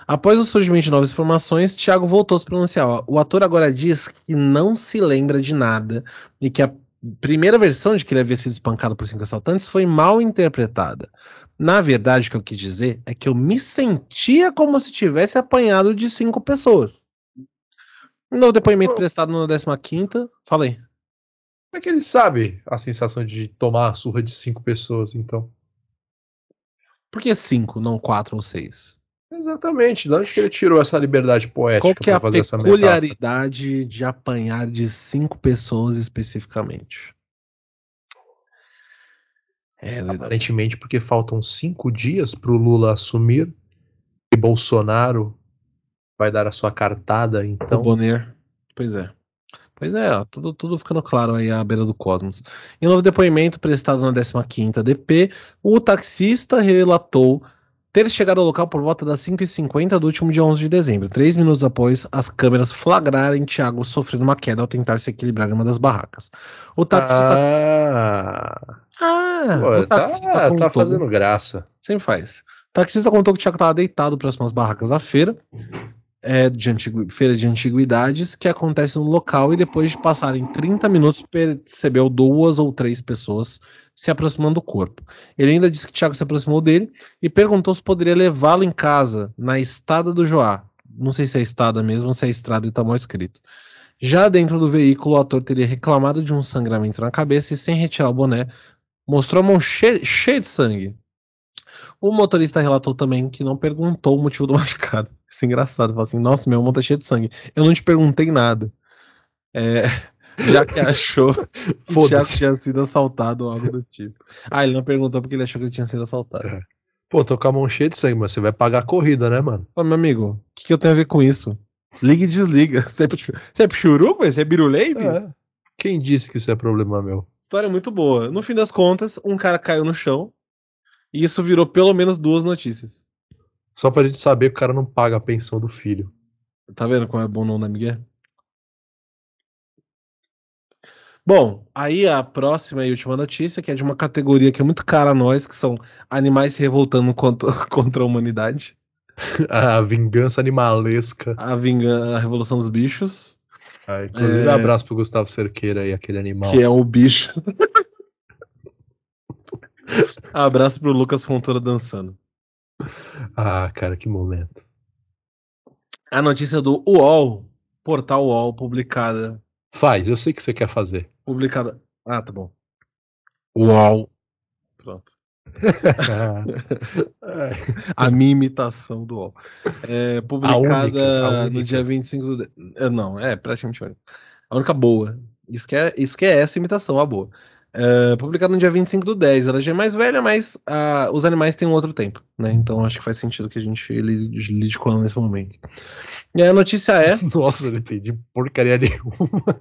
Após o surgimento de novas informações, Tiago voltou a se pronunciar. O ator agora diz que não se lembra de nada e que a primeira versão de que ele havia sido espancado por cinco assaltantes foi mal interpretada. Na verdade, o que eu quis dizer é que eu me sentia como se tivesse apanhado de cinco pessoas. No depoimento prestado na 15ª, falei. Como é que ele sabe a sensação de tomar a surra de cinco pessoas, então? Por que cinco, não quatro ou seis? Exatamente. De onde que ele tirou essa liberdade poética Qual que é a peculiaridade de apanhar de cinco pessoas especificamente? É. Aparentemente porque faltam cinco dias pro Lula assumir e Bolsonaro vai dar a sua cartada, o então. Bonner. Pois é. Pois é, ó, tudo, tudo ficando claro aí à beira do cosmos. Em novo depoimento prestado na 15ª DP, o taxista relatou ter chegado ao local por volta das 5h50 do último dia 11 de dezembro, três minutos após as câmeras flagrarem Thiago sofrendo uma queda ao tentar se equilibrar em uma das barracas. O taxista... Ah, Ah, pô, o tá, taxista tá contou- fazendo graça. Sempre faz. O taxista contou que o Thiago estava deitado próximo às barracas da feira, é, de antigu- feira de antiguidades, que acontece no local e depois de passarem 30 minutos percebeu duas ou três pessoas se aproximando do corpo. Ele ainda disse que o Thiago se aproximou dele e perguntou se poderia levá-lo em casa, na estada do Joá. Não sei se é estada mesmo ou se é estrada e tá mal escrito. Já dentro do veículo, o ator teria reclamado de um sangramento na cabeça e, sem retirar o boné, mostrou a mão cheia, cheia de sangue. O motorista relatou também que não perguntou o motivo do machucado. Isso é engraçado. Falou assim: Nossa, minha mão tá cheia de sangue. Eu não te perguntei nada. É, já que achou que Foda-se. tinha sido assaltado ou algo do tipo. Ah, ele não perguntou porque ele achou que ele tinha sido assaltado. É. Pô, tô com a mão cheia de sangue, mas você vai pagar a corrida, né, mano? Ô, meu amigo, o que, que eu tenho a ver com isso? Liga e desliga. Você é, você é pichuruco? Você é biruleibe? É. Quem disse que isso é problema meu? História muito boa. No fim das contas, um cara caiu no chão e isso virou pelo menos duas notícias. Só pra gente saber que o cara não paga a pensão do filho. Tá vendo como é bom não dar Miguel? Bom, aí a próxima e última notícia, que é de uma categoria que é muito cara a nós, que são animais se revoltando contra, contra a humanidade. A vingança animalesca. A, vinga, a Revolução dos Bichos, Ah, inclusive, É. abraço pro Gustavo Cerqueira e aquele animal. que é o bicho. Abraço pro Lucas Fontoura dançando. Ah, cara, que momento. A notícia do UOL, portal UOL, publicada. Faz, eu sei o que você quer fazer. Publicada. Ah, tá bom. UOL. Pronto. A minha imitação do UOL. É, publicada única, a no dia 25 do. de- é, Não, é praticamente a única. A única boa. Isso que é, isso que é essa imitação, a boa. É, publicada no dia 25 do 10. Ela já é mais velha, mas ah, os animais têm um outro tempo, né? Então acho que faz sentido que a gente lide, lide com ela nesse momento. E aí a notícia é. Nossa, não entendi porcaria nenhuma.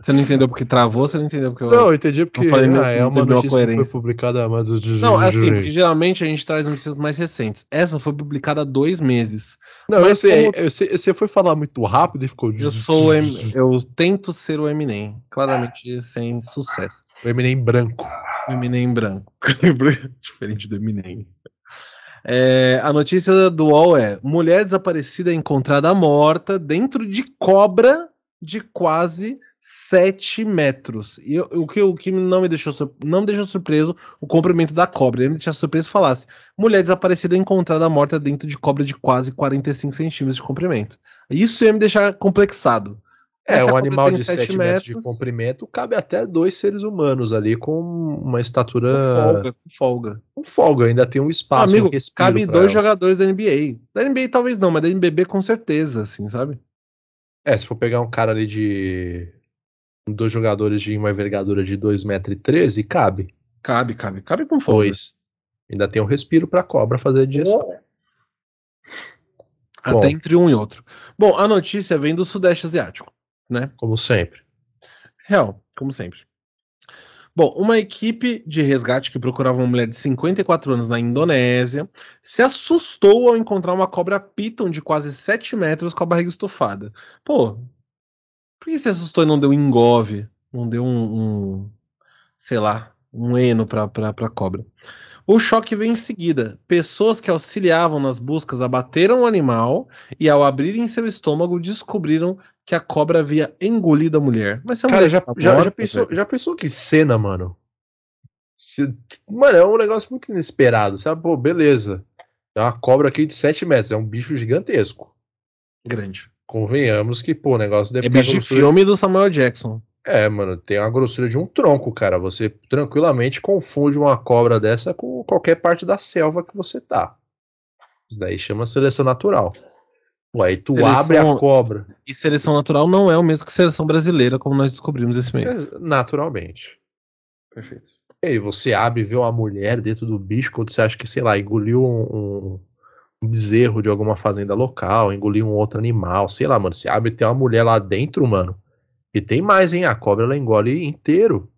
Você não entendeu porque travou, você não entendeu porque eu. Não, eu entendi porque Eu falei, não, ah, é não uma terminou a notícia que foi publicada mas Não, é assim, porque geralmente a gente traz notícias mais recentes. Essa foi publicada há dois meses. Não, eu mas sei, como- eu sei, você foi falar muito rápido e ficou. Eu sou o Em- eu tento ser o Eminem, claramente sem sucesso. O Eminem branco. O Eminem branco. Diferente do Eminem. É, a notícia do UOL é: mulher desaparecida é encontrada morta dentro de cobra de quase 7 metros. E eu- o, que, o que não me deixou, não me deixou surpreso o comprimento da cobra. Ele me deixou surpreso se falasse: mulher desaparecida encontrada morta dentro de cobra de quase 45 centímetros de comprimento. Isso ia me deixar complexado. É, Essa um animal de 7 7 metros de comprimento cabe até dois seres humanos ali com uma estatura Com folga, com folga. com folga, ainda tem um espaço, Amigo, respiro cabe dois ela. jogadores da NBA. Da NBA talvez não, mas da NBB com certeza, assim, sabe? É, se for pegar um cara ali de dois jogadores de uma envergadura de 2,13m, cabe. Cabe, cabe. Cabe com folga. Dois. Ainda tem um respiro pra cobra fazer a digestão. Até Bom. entre um e outro. Bom, a notícia vem do Sudeste Asiático, né? Como sempre. Real, como sempre. Bom, uma equipe de resgate que procurava uma mulher de 54 anos na Indonésia se assustou ao encontrar uma cobra piton de quase 7 metros com a barriga estufada. Pô, por que se assustou e não deu engove? Não deu um, um sei lá, um eno pra, pra, pra cobra. O choque veio em seguida. Pessoas que auxiliavam nas buscas abateram o animal e, ao abrirem seu estômago, descobriram que a cobra havia engolido a mulher. Mas Cara, já, tá já, morta, já, pensou, já pensou que cena, mano? Se, mano, é um negócio muito inesperado, sabe? Pô, beleza. É uma cobra aqui de 7 metros, é um bicho gigantesco. Grande. Convenhamos que, pô, o negócio deve É bicho de filme do Samuel Jackson. É, mano, tem uma grossura de um tronco, cara. Você tranquilamente confunde uma cobra dessa com qualquer parte da selva que você tá. Isso daí chama seleção natural. Pô, aí tu seleção... abre a cobra. E seleção natural não é o mesmo que seleção brasileira, como nós descobrimos esse mês. Naturalmente. Perfeito. E aí você abre e vê uma mulher dentro do bicho quando você acha que, sei lá, engoliu um, um bezerro de alguma fazenda local, engoliu um outro animal, sei lá, mano. Você abre e tem uma mulher lá dentro, mano e tem mais, hein? A cobra ela engole inteiro.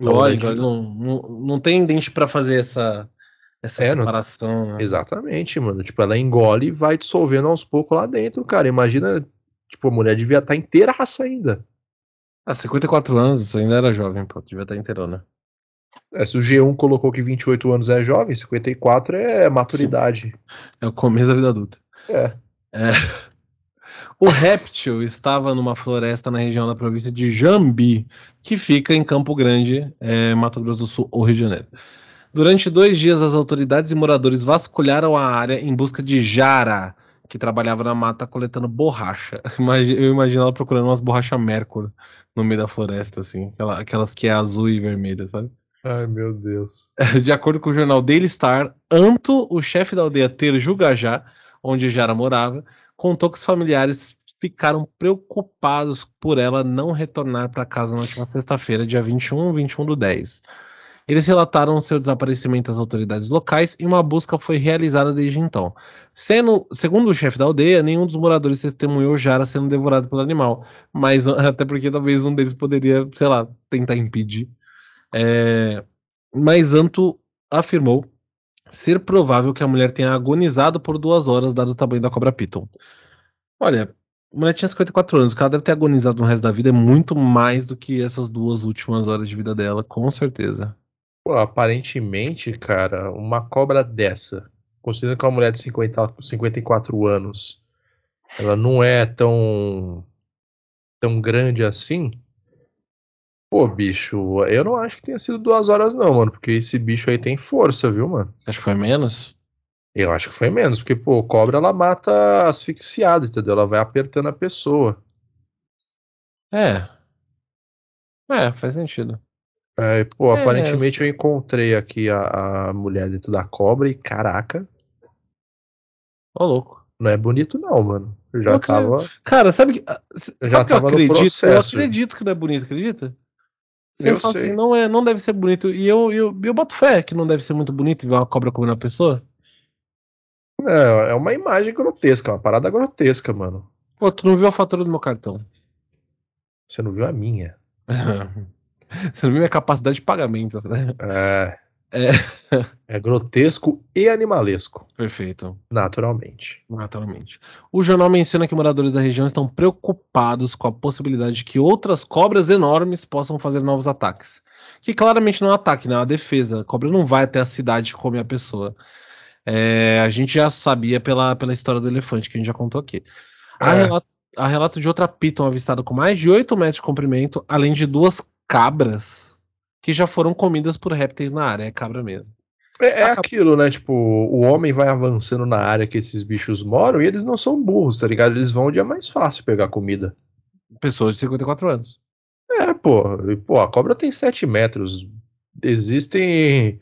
Engole, engole. Não, não, não tem dente para fazer essa, essa é, separação. Não... Né? Exatamente, mano. Tipo, ela engole e vai dissolvendo aos poucos lá dentro, cara. Imagina, tipo, a mulher devia estar tá inteiraça ainda. Ah, 54 anos, ainda era jovem, pô. Devia estar tá inteirona. É, se o G1 colocou que 28 anos é jovem, 54 é maturidade. Sim. É o começo da vida adulta. É. É. O réptil estava numa floresta na região da província de Jambi, que fica em Campo Grande, é, Mato Grosso do Sul ou Rio de Janeiro. Durante dois dias, as autoridades e moradores vasculharam a área em busca de Jara, que trabalhava na mata coletando borracha. Eu imagino ela procurando umas borrachas Mercury no meio da floresta, assim, aquelas que é azul e vermelha, sabe? Ai, meu Deus. De acordo com o jornal Daily Star, Anto, o chefe da aldeia Terjugajá, onde Jara morava, contou que os familiares ficaram preocupados por ela não retornar para casa na última sexta-feira, dia 21, 21 do 10. Eles relataram seu desaparecimento às autoridades locais e uma busca foi realizada desde então. Sendo, segundo o chefe da aldeia, nenhum dos moradores testemunhou Jara sendo devorado pelo animal, mas até porque talvez um deles poderia, sei lá, tentar impedir. É, mas Anto afirmou ser provável que a mulher tenha agonizado por duas horas, dado o tamanho da cobra Piton. Olha, a mulher tinha 54 anos, o cara deve ter agonizado no resto da vida é muito mais do que essas duas últimas horas de vida dela, com certeza. Pô, aparentemente, cara, uma cobra dessa, considerando que é uma mulher de 50, 54 anos, ela não é tão tão grande assim, Pô, bicho, eu não acho que tenha sido duas horas, não, mano. Porque esse bicho aí tem força, viu, mano? Acho que foi menos? Eu acho que foi menos, porque, pô, cobra ela mata asfixiado, entendeu? Ela vai apertando a pessoa. É. É, faz sentido. É, pô, é, aparentemente eu... eu encontrei aqui a, a mulher dentro da cobra e caraca. Ô, louco. Não é bonito, não, mano. Eu já tava. Cara, sabe que. Ah, sabe que eu acredito? Eu acredito que não é bonito, acredita? Você eu fala assim, sei. assim, não, é, não deve ser bonito. E eu, eu, eu boto fé que não deve ser muito bonito ver uma cobra comendo uma pessoa. Não, é uma imagem grotesca, uma parada grotesca, mano. Pô, tu não viu a fatura do meu cartão? Você não viu a minha. Você não viu a minha capacidade de pagamento. Né? É. É. é grotesco e animalesco. Perfeito. Naturalmente. Naturalmente. O jornal menciona que moradores da região estão preocupados com a possibilidade de que outras cobras enormes possam fazer novos ataques. Que claramente não é um ataque, não é uma defesa. A cobra não vai até a cidade e come a pessoa. É, a gente já sabia pela, pela história do elefante que a gente já contou aqui. A, é. relato, a relato de outra piton avistada com mais de 8 metros de comprimento, além de duas cabras que já foram comidas por répteis na área, é cabra mesmo. É, é aquilo, né? Tipo, o homem vai avançando na área que esses bichos moram e eles não são burros, tá ligado? Eles vão onde é mais fácil pegar comida. Pessoas de 54 anos. É, pô. E, pô, a cobra tem 7 metros. Existem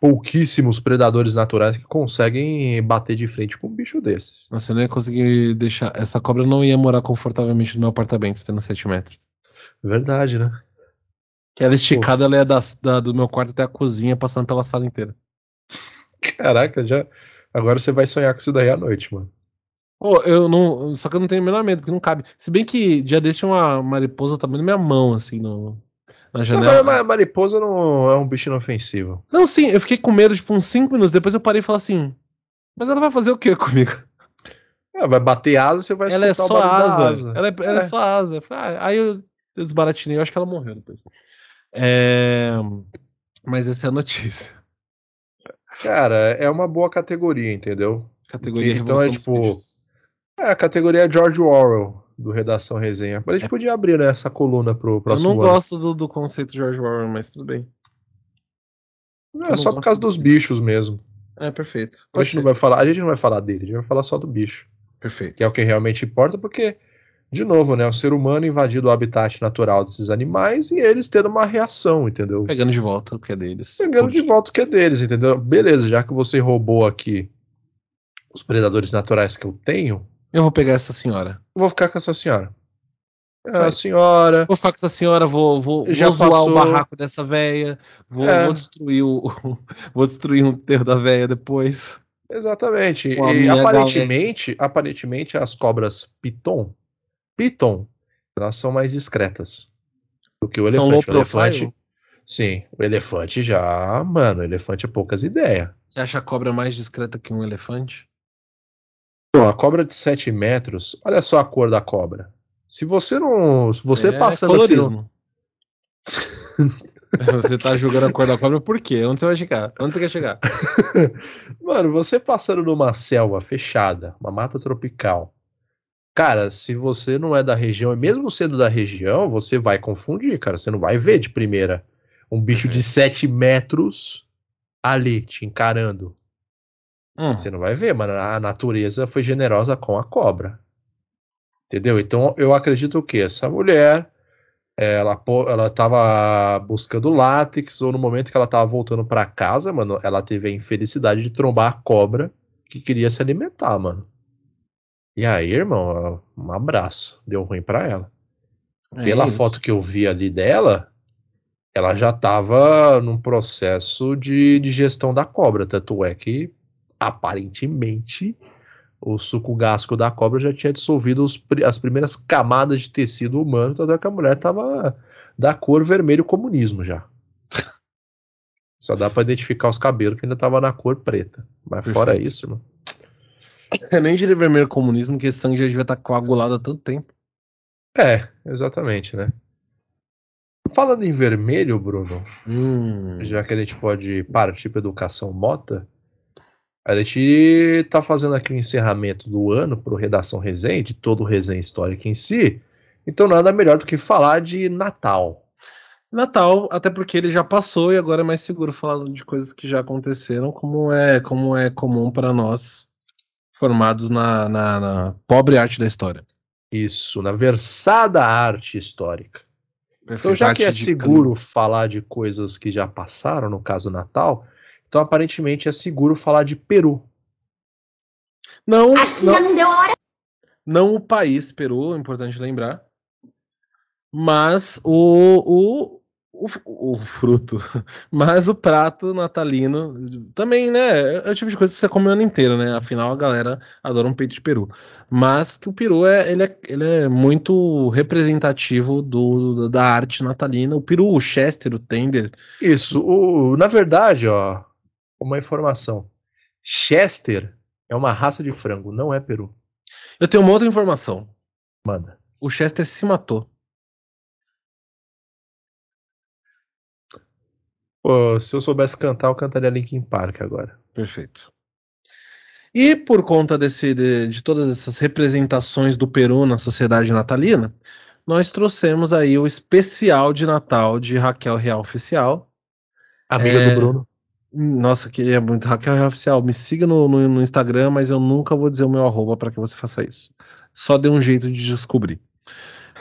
pouquíssimos predadores naturais que conseguem bater de frente com um bicho desses. Nossa, eu não ia conseguir deixar. Essa cobra não ia morar confortavelmente no meu apartamento, tendo 7 metros. Verdade, né? Que ela esticada, ela é da, da, do meu quarto até a cozinha, passando pela sala inteira. Caraca, já. Agora você vai sonhar com isso daí à noite, mano. Pô, eu não. Só que eu não tenho o menor medo, porque não cabe. Se bem que dia desse tinha uma mariposa também na minha mão, assim, no. na janela. Não, mas mariposa não é um bicho inofensivo. Não, sim, eu fiquei com medo, tipo, uns 5 minutos. Depois eu parei e falei assim: Mas ela vai fazer o que comigo? É, vai bater asa, você vai Ela é escutar só o barulho da asa. Ela, é, ela é É. só asa. Ah, aí eu, eu desbaratinei, eu acho que ela morreu depois. É, Mas essa é a notícia. Cara, é uma boa categoria, entendeu? Categoria Então é tipo-. É, a categoria é George Orwell, do Redação Resenha. Mas a gente podia abrir né, essa coluna pro É. Eu próximo não ano. gosto do, do conceito George Orwell, mas tudo bem. É só por causa dos bichos mesmo. É, perfeito. A gente, não vai falar, a gente não vai falar dele, a gente vai falar só do bicho. Perfeito. Que é o que realmente importa, porque, de novo, né? O ser humano invadindo o habitat natural desses animais e eles tendo uma reação, entendeu? Pegando de volta o que é deles. Pegando de volta o que é deles, entendeu? Beleza, já que você roubou aqui os predadores naturais que eu tenho, Eu vou pegar essa senhora. vou ficar com essa senhora. É, Vai. A senhora. Vou ficar com essa senhora, vou, vou, Já vou zoar o barraco dessa véia, vou, É. vou destruir o. vou destruir um terro da véia depois. Exatamente. E aparentemente, aparentemente as cobras piton, piton, elas são mais discretas do que o São low elefante. O elefante, profile? sim, o elefante já, mano, o elefante é poucas ideias. Você acha a cobra mais discreta que um elefante? Pô, a cobra de 7 metros, olha só a cor da cobra. Se você não, se você É passando assim, você tá julgando a cor da cobra por quê? Onde você vai chegar? Onde você quer chegar? Mano, você passando numa selva fechada, uma mata tropical. Cara, se você não é da região, e mesmo sendo da região, você vai confundir, cara. Você não vai ver de primeira um bicho de 7 metros ali te encarando. Hum, Você não vai ver, mano. A natureza foi generosa com a cobra. Entendeu? Então eu acredito que essa mulher, ela, ela tava buscando látex, ou no momento que ela tava voltando pra casa, mano, ela teve a infelicidade de trombar a cobra que queria se alimentar, mano. E aí, irmão, um abraço. Deu ruim pra ela. é Pela isso. foto que eu vi ali dela, ela já tava num processo de, de gestão da cobra. Tanto é que, aparentemente, o suco gástrico da cobra já tinha dissolvido os as primeiras camadas de tecido humano. Tanto é que a mulher tava da cor vermelho comunismo já. Só dá pra identificar os cabelos que ainda tava na cor preta. Mas fora Perfeito. isso, mano. É nem de vermelho comunismo, que esse sangue já devia estar coagulado há tanto tempo. É, exatamente, né? Falando em vermelho, Bruno, Hum, já que a gente pode partir para educação mota, a gente tá fazendo aqui o encerramento do ano pro Redação Resenha, de todo o Resenha Histórica em si. Então nada melhor do que falar de Natal. Natal, até porque ele já passou e agora é mais seguro falar de coisas que já aconteceram, como é, como é comum para nós, formados na, na, na pobre arte da história. Isso, na versada arte histórica. Então, Perfeito. já que é de seguro falar de coisas que já passaram, no caso Natal, então aparentemente é seguro falar de Peru. Não, Acho que não, ainda não deu hora. não o país Peru, é importante lembrar, mas o, o, o, o fruto, mas o prato natalino também, né? É o tipo de coisa que você come o ano inteiro, né? Afinal, a galera adora um peito de peru. Mas que o peru é, ele é, ele é muito representativo do, da arte natalina. O peru, o chester, o tender. Isso, o, na verdade, ó, uma informação. Chester é uma raça de frango, não é Peru. Eu tenho uma outra informação. Manda. O chester se matou. Pô, se eu soubesse cantar, eu cantaria Linkin Park agora. Perfeito. E por conta desse, de, de todas essas representações do Peru na sociedade natalina, nós trouxemos aí o especial de Natal de Raquel Real Oficial. Amiga É. do Bruno. Nossa, queria muito. Raquel Real Oficial, me siga no, no, no Instagram, mas eu nunca vou dizer o meu arroba para que você faça isso. Só dê um jeito de descobrir.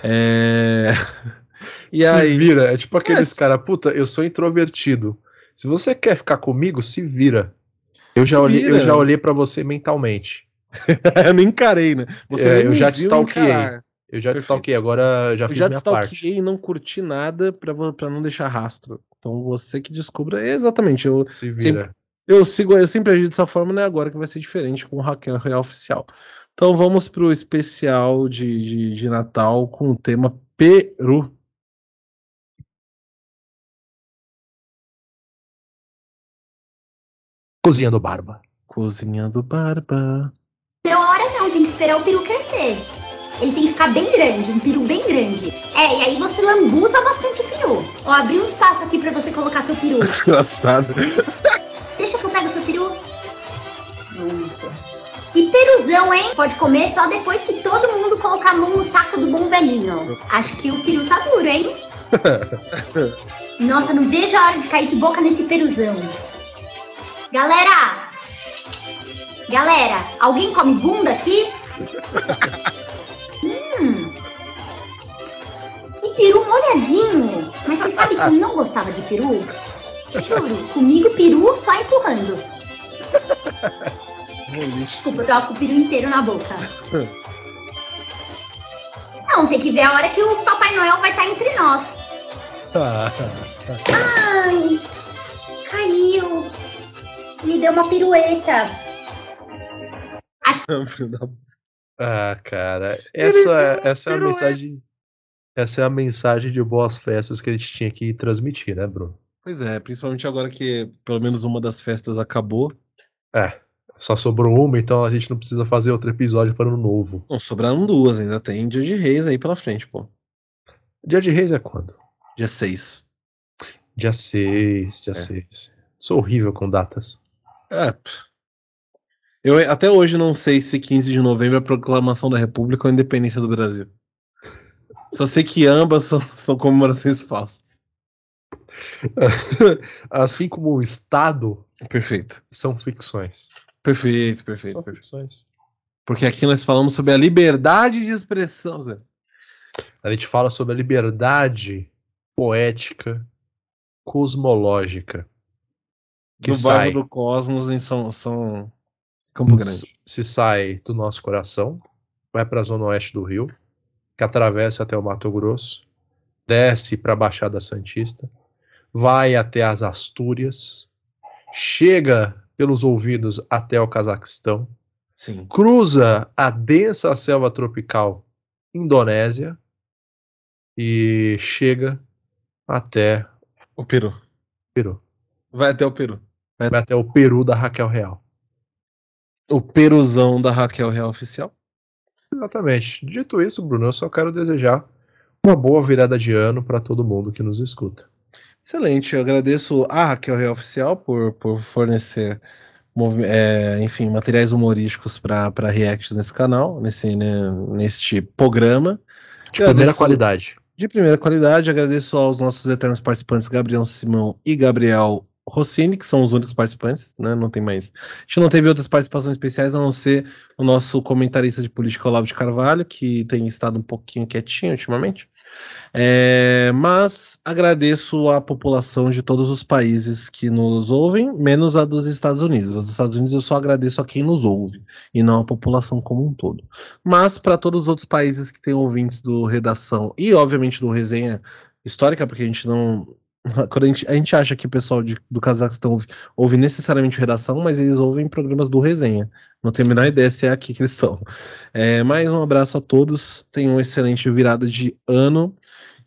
É... E se aí, vira, é tipo aqueles É. cara, puta, eu sou introvertido. Se você quer ficar comigo, se vira. Eu já Se olhei, eu já olhei para você mentalmente. eu me encarei, né? Você É, eu já te stalkeei. Eu já te stalkeei, agora já Eu fiz já te minha parte. stalkeei e não curti nada pra não deixar rastro. Então você que descubra. Exatamente. Eu, Se vira. eu sigo, eu sempre agi dessa forma, né? Agora que vai ser diferente com o Raquel Real Oficial. Então vamos pro especial de, de, de Natal com o tema Peru. Cozinhando barba. Cozinhando barba. Deu a hora não, tem que esperar o peru crescer. Ele tem que ficar bem grande, um peru bem grande. É, e aí você lambuza bastante peru. Ó, abri um espaço aqui pra você colocar seu peru. Desgraçado. Deixa que eu pego seu peru. Que peruzão, hein? Pode comer só depois que todo mundo colocar a mão no saco do bom velhinho. Acho que o peru tá duro, hein? Nossa, não vejo a hora de cair de boca nesse peruzão. Galera! Galera, alguém come bunda aqui? hum. Que peru molhadinho. Mas você sabe que eu não gostava de peru? Juro, comigo peru só empurrando. Desculpa, eu tava com o peru inteiro na boca. Não, tem que ver a hora que o Papai Noel vai estar entre nós. Ai, caiu. Ele deu uma pirueta. Ah, cara, essa, essa é a mensagem. Essa é a mensagem de boas festas que a gente tinha que transmitir, né, Bruno? Pois é, principalmente agora que pelo menos uma das festas acabou. É, só sobrou uma, então a gente não precisa fazer outro episódio para o novo. Não, sobraram duas, ainda tem Dia de Reis aí pela frente, pô. Dia de Reis é quando? Dia 6. Dia 6, dia É. 6. Sou horrível com datas. É. Eu até hoje não sei se 15 de novembro é a proclamação da República ou a independência do Brasil. Só sei que ambas são, são comemorações falsas. assim como o Estado Perfeito. são ficções. Perfeito, perfeito, São perfeito. ficções. Porque aqui nós falamos sobre a liberdade de expressão, Zé. A gente fala sobre a liberdade poética, cosmológica. Que do sai, bairro do Cosmos em São, São Campo Grande. se sai do nosso coração, vai para a zona oeste do Rio, que atravessa até o Mato Grosso, desce para a Baixada Santista, vai até as Astúrias, chega pelos ouvidos até o Cazaquistão, Sim. cruza a densa selva tropical Indonésia e chega até O Peru. o Peru. Vai até o Peru. Vai até o Peru da Raquel Real. O Peruzão da Raquel Real Oficial. Exatamente. Dito isso, Bruno, eu só quero desejar uma boa virada de ano para todo mundo que nos escuta. Excelente. Eu agradeço a Raquel Real Oficial por, por fornecer, é, enfim, materiais humorísticos para reacts nesse canal, nesse, né, neste programa. De primeira Agradeço- qualidade. De primeira qualidade, agradeço aos nossos eternos participantes, Gabriel Simão e Gabriel Rossini, que são os únicos participantes, né? Não tem mais. A gente não teve outras participações especiais, a não ser o nosso comentarista de política, Olavo de Carvalho, que tem estado um pouquinho quietinho ultimamente. É, mas agradeço a população de todos os países que nos ouvem, menos a dos Estados Unidos. A dos Estados Unidos eu só agradeço a quem nos ouve, e não a população como um todo. Mas para todos os outros países que têm ouvintes do Redação e, obviamente, do Resenha Histórica, porque a gente não. Quando a gente, a gente acha que o pessoal de- do Cazaquistão ouve, ouve necessariamente Redação, mas eles ouvem programas do Resenha. Não tenho a menor ideia se é aqui que eles estão. É, mais um abraço a todos. Tenham uma excelente virada de ano.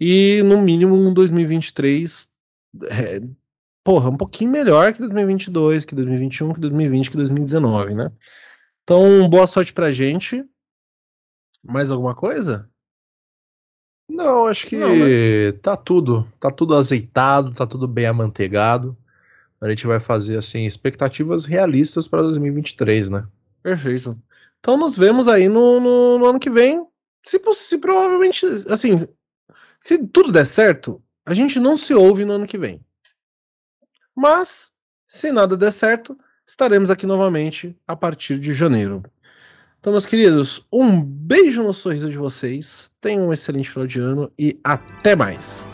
E, no mínimo, um 2023. é, porra, um pouquinho melhor que 2022, que 2021, que 2020, que 2019, né? Então, boa sorte pra gente. Mais alguma coisa? Não, acho que Não, tá tudo, tá tudo azeitado, tá tudo bem amanteigado. A gente vai fazer assim expectativas realistas para 2023, né? Perfeito. Então nos vemos aí no, no, no ano que vem. Se, se provavelmente, assim, se tudo der certo, a gente não se ouve no ano que vem. Mas, se nada der certo, estaremos aqui novamente a partir de janeiro. Então, meus queridos, um beijo no sorriso de vocês. Tenham um excelente final de ano e até mais.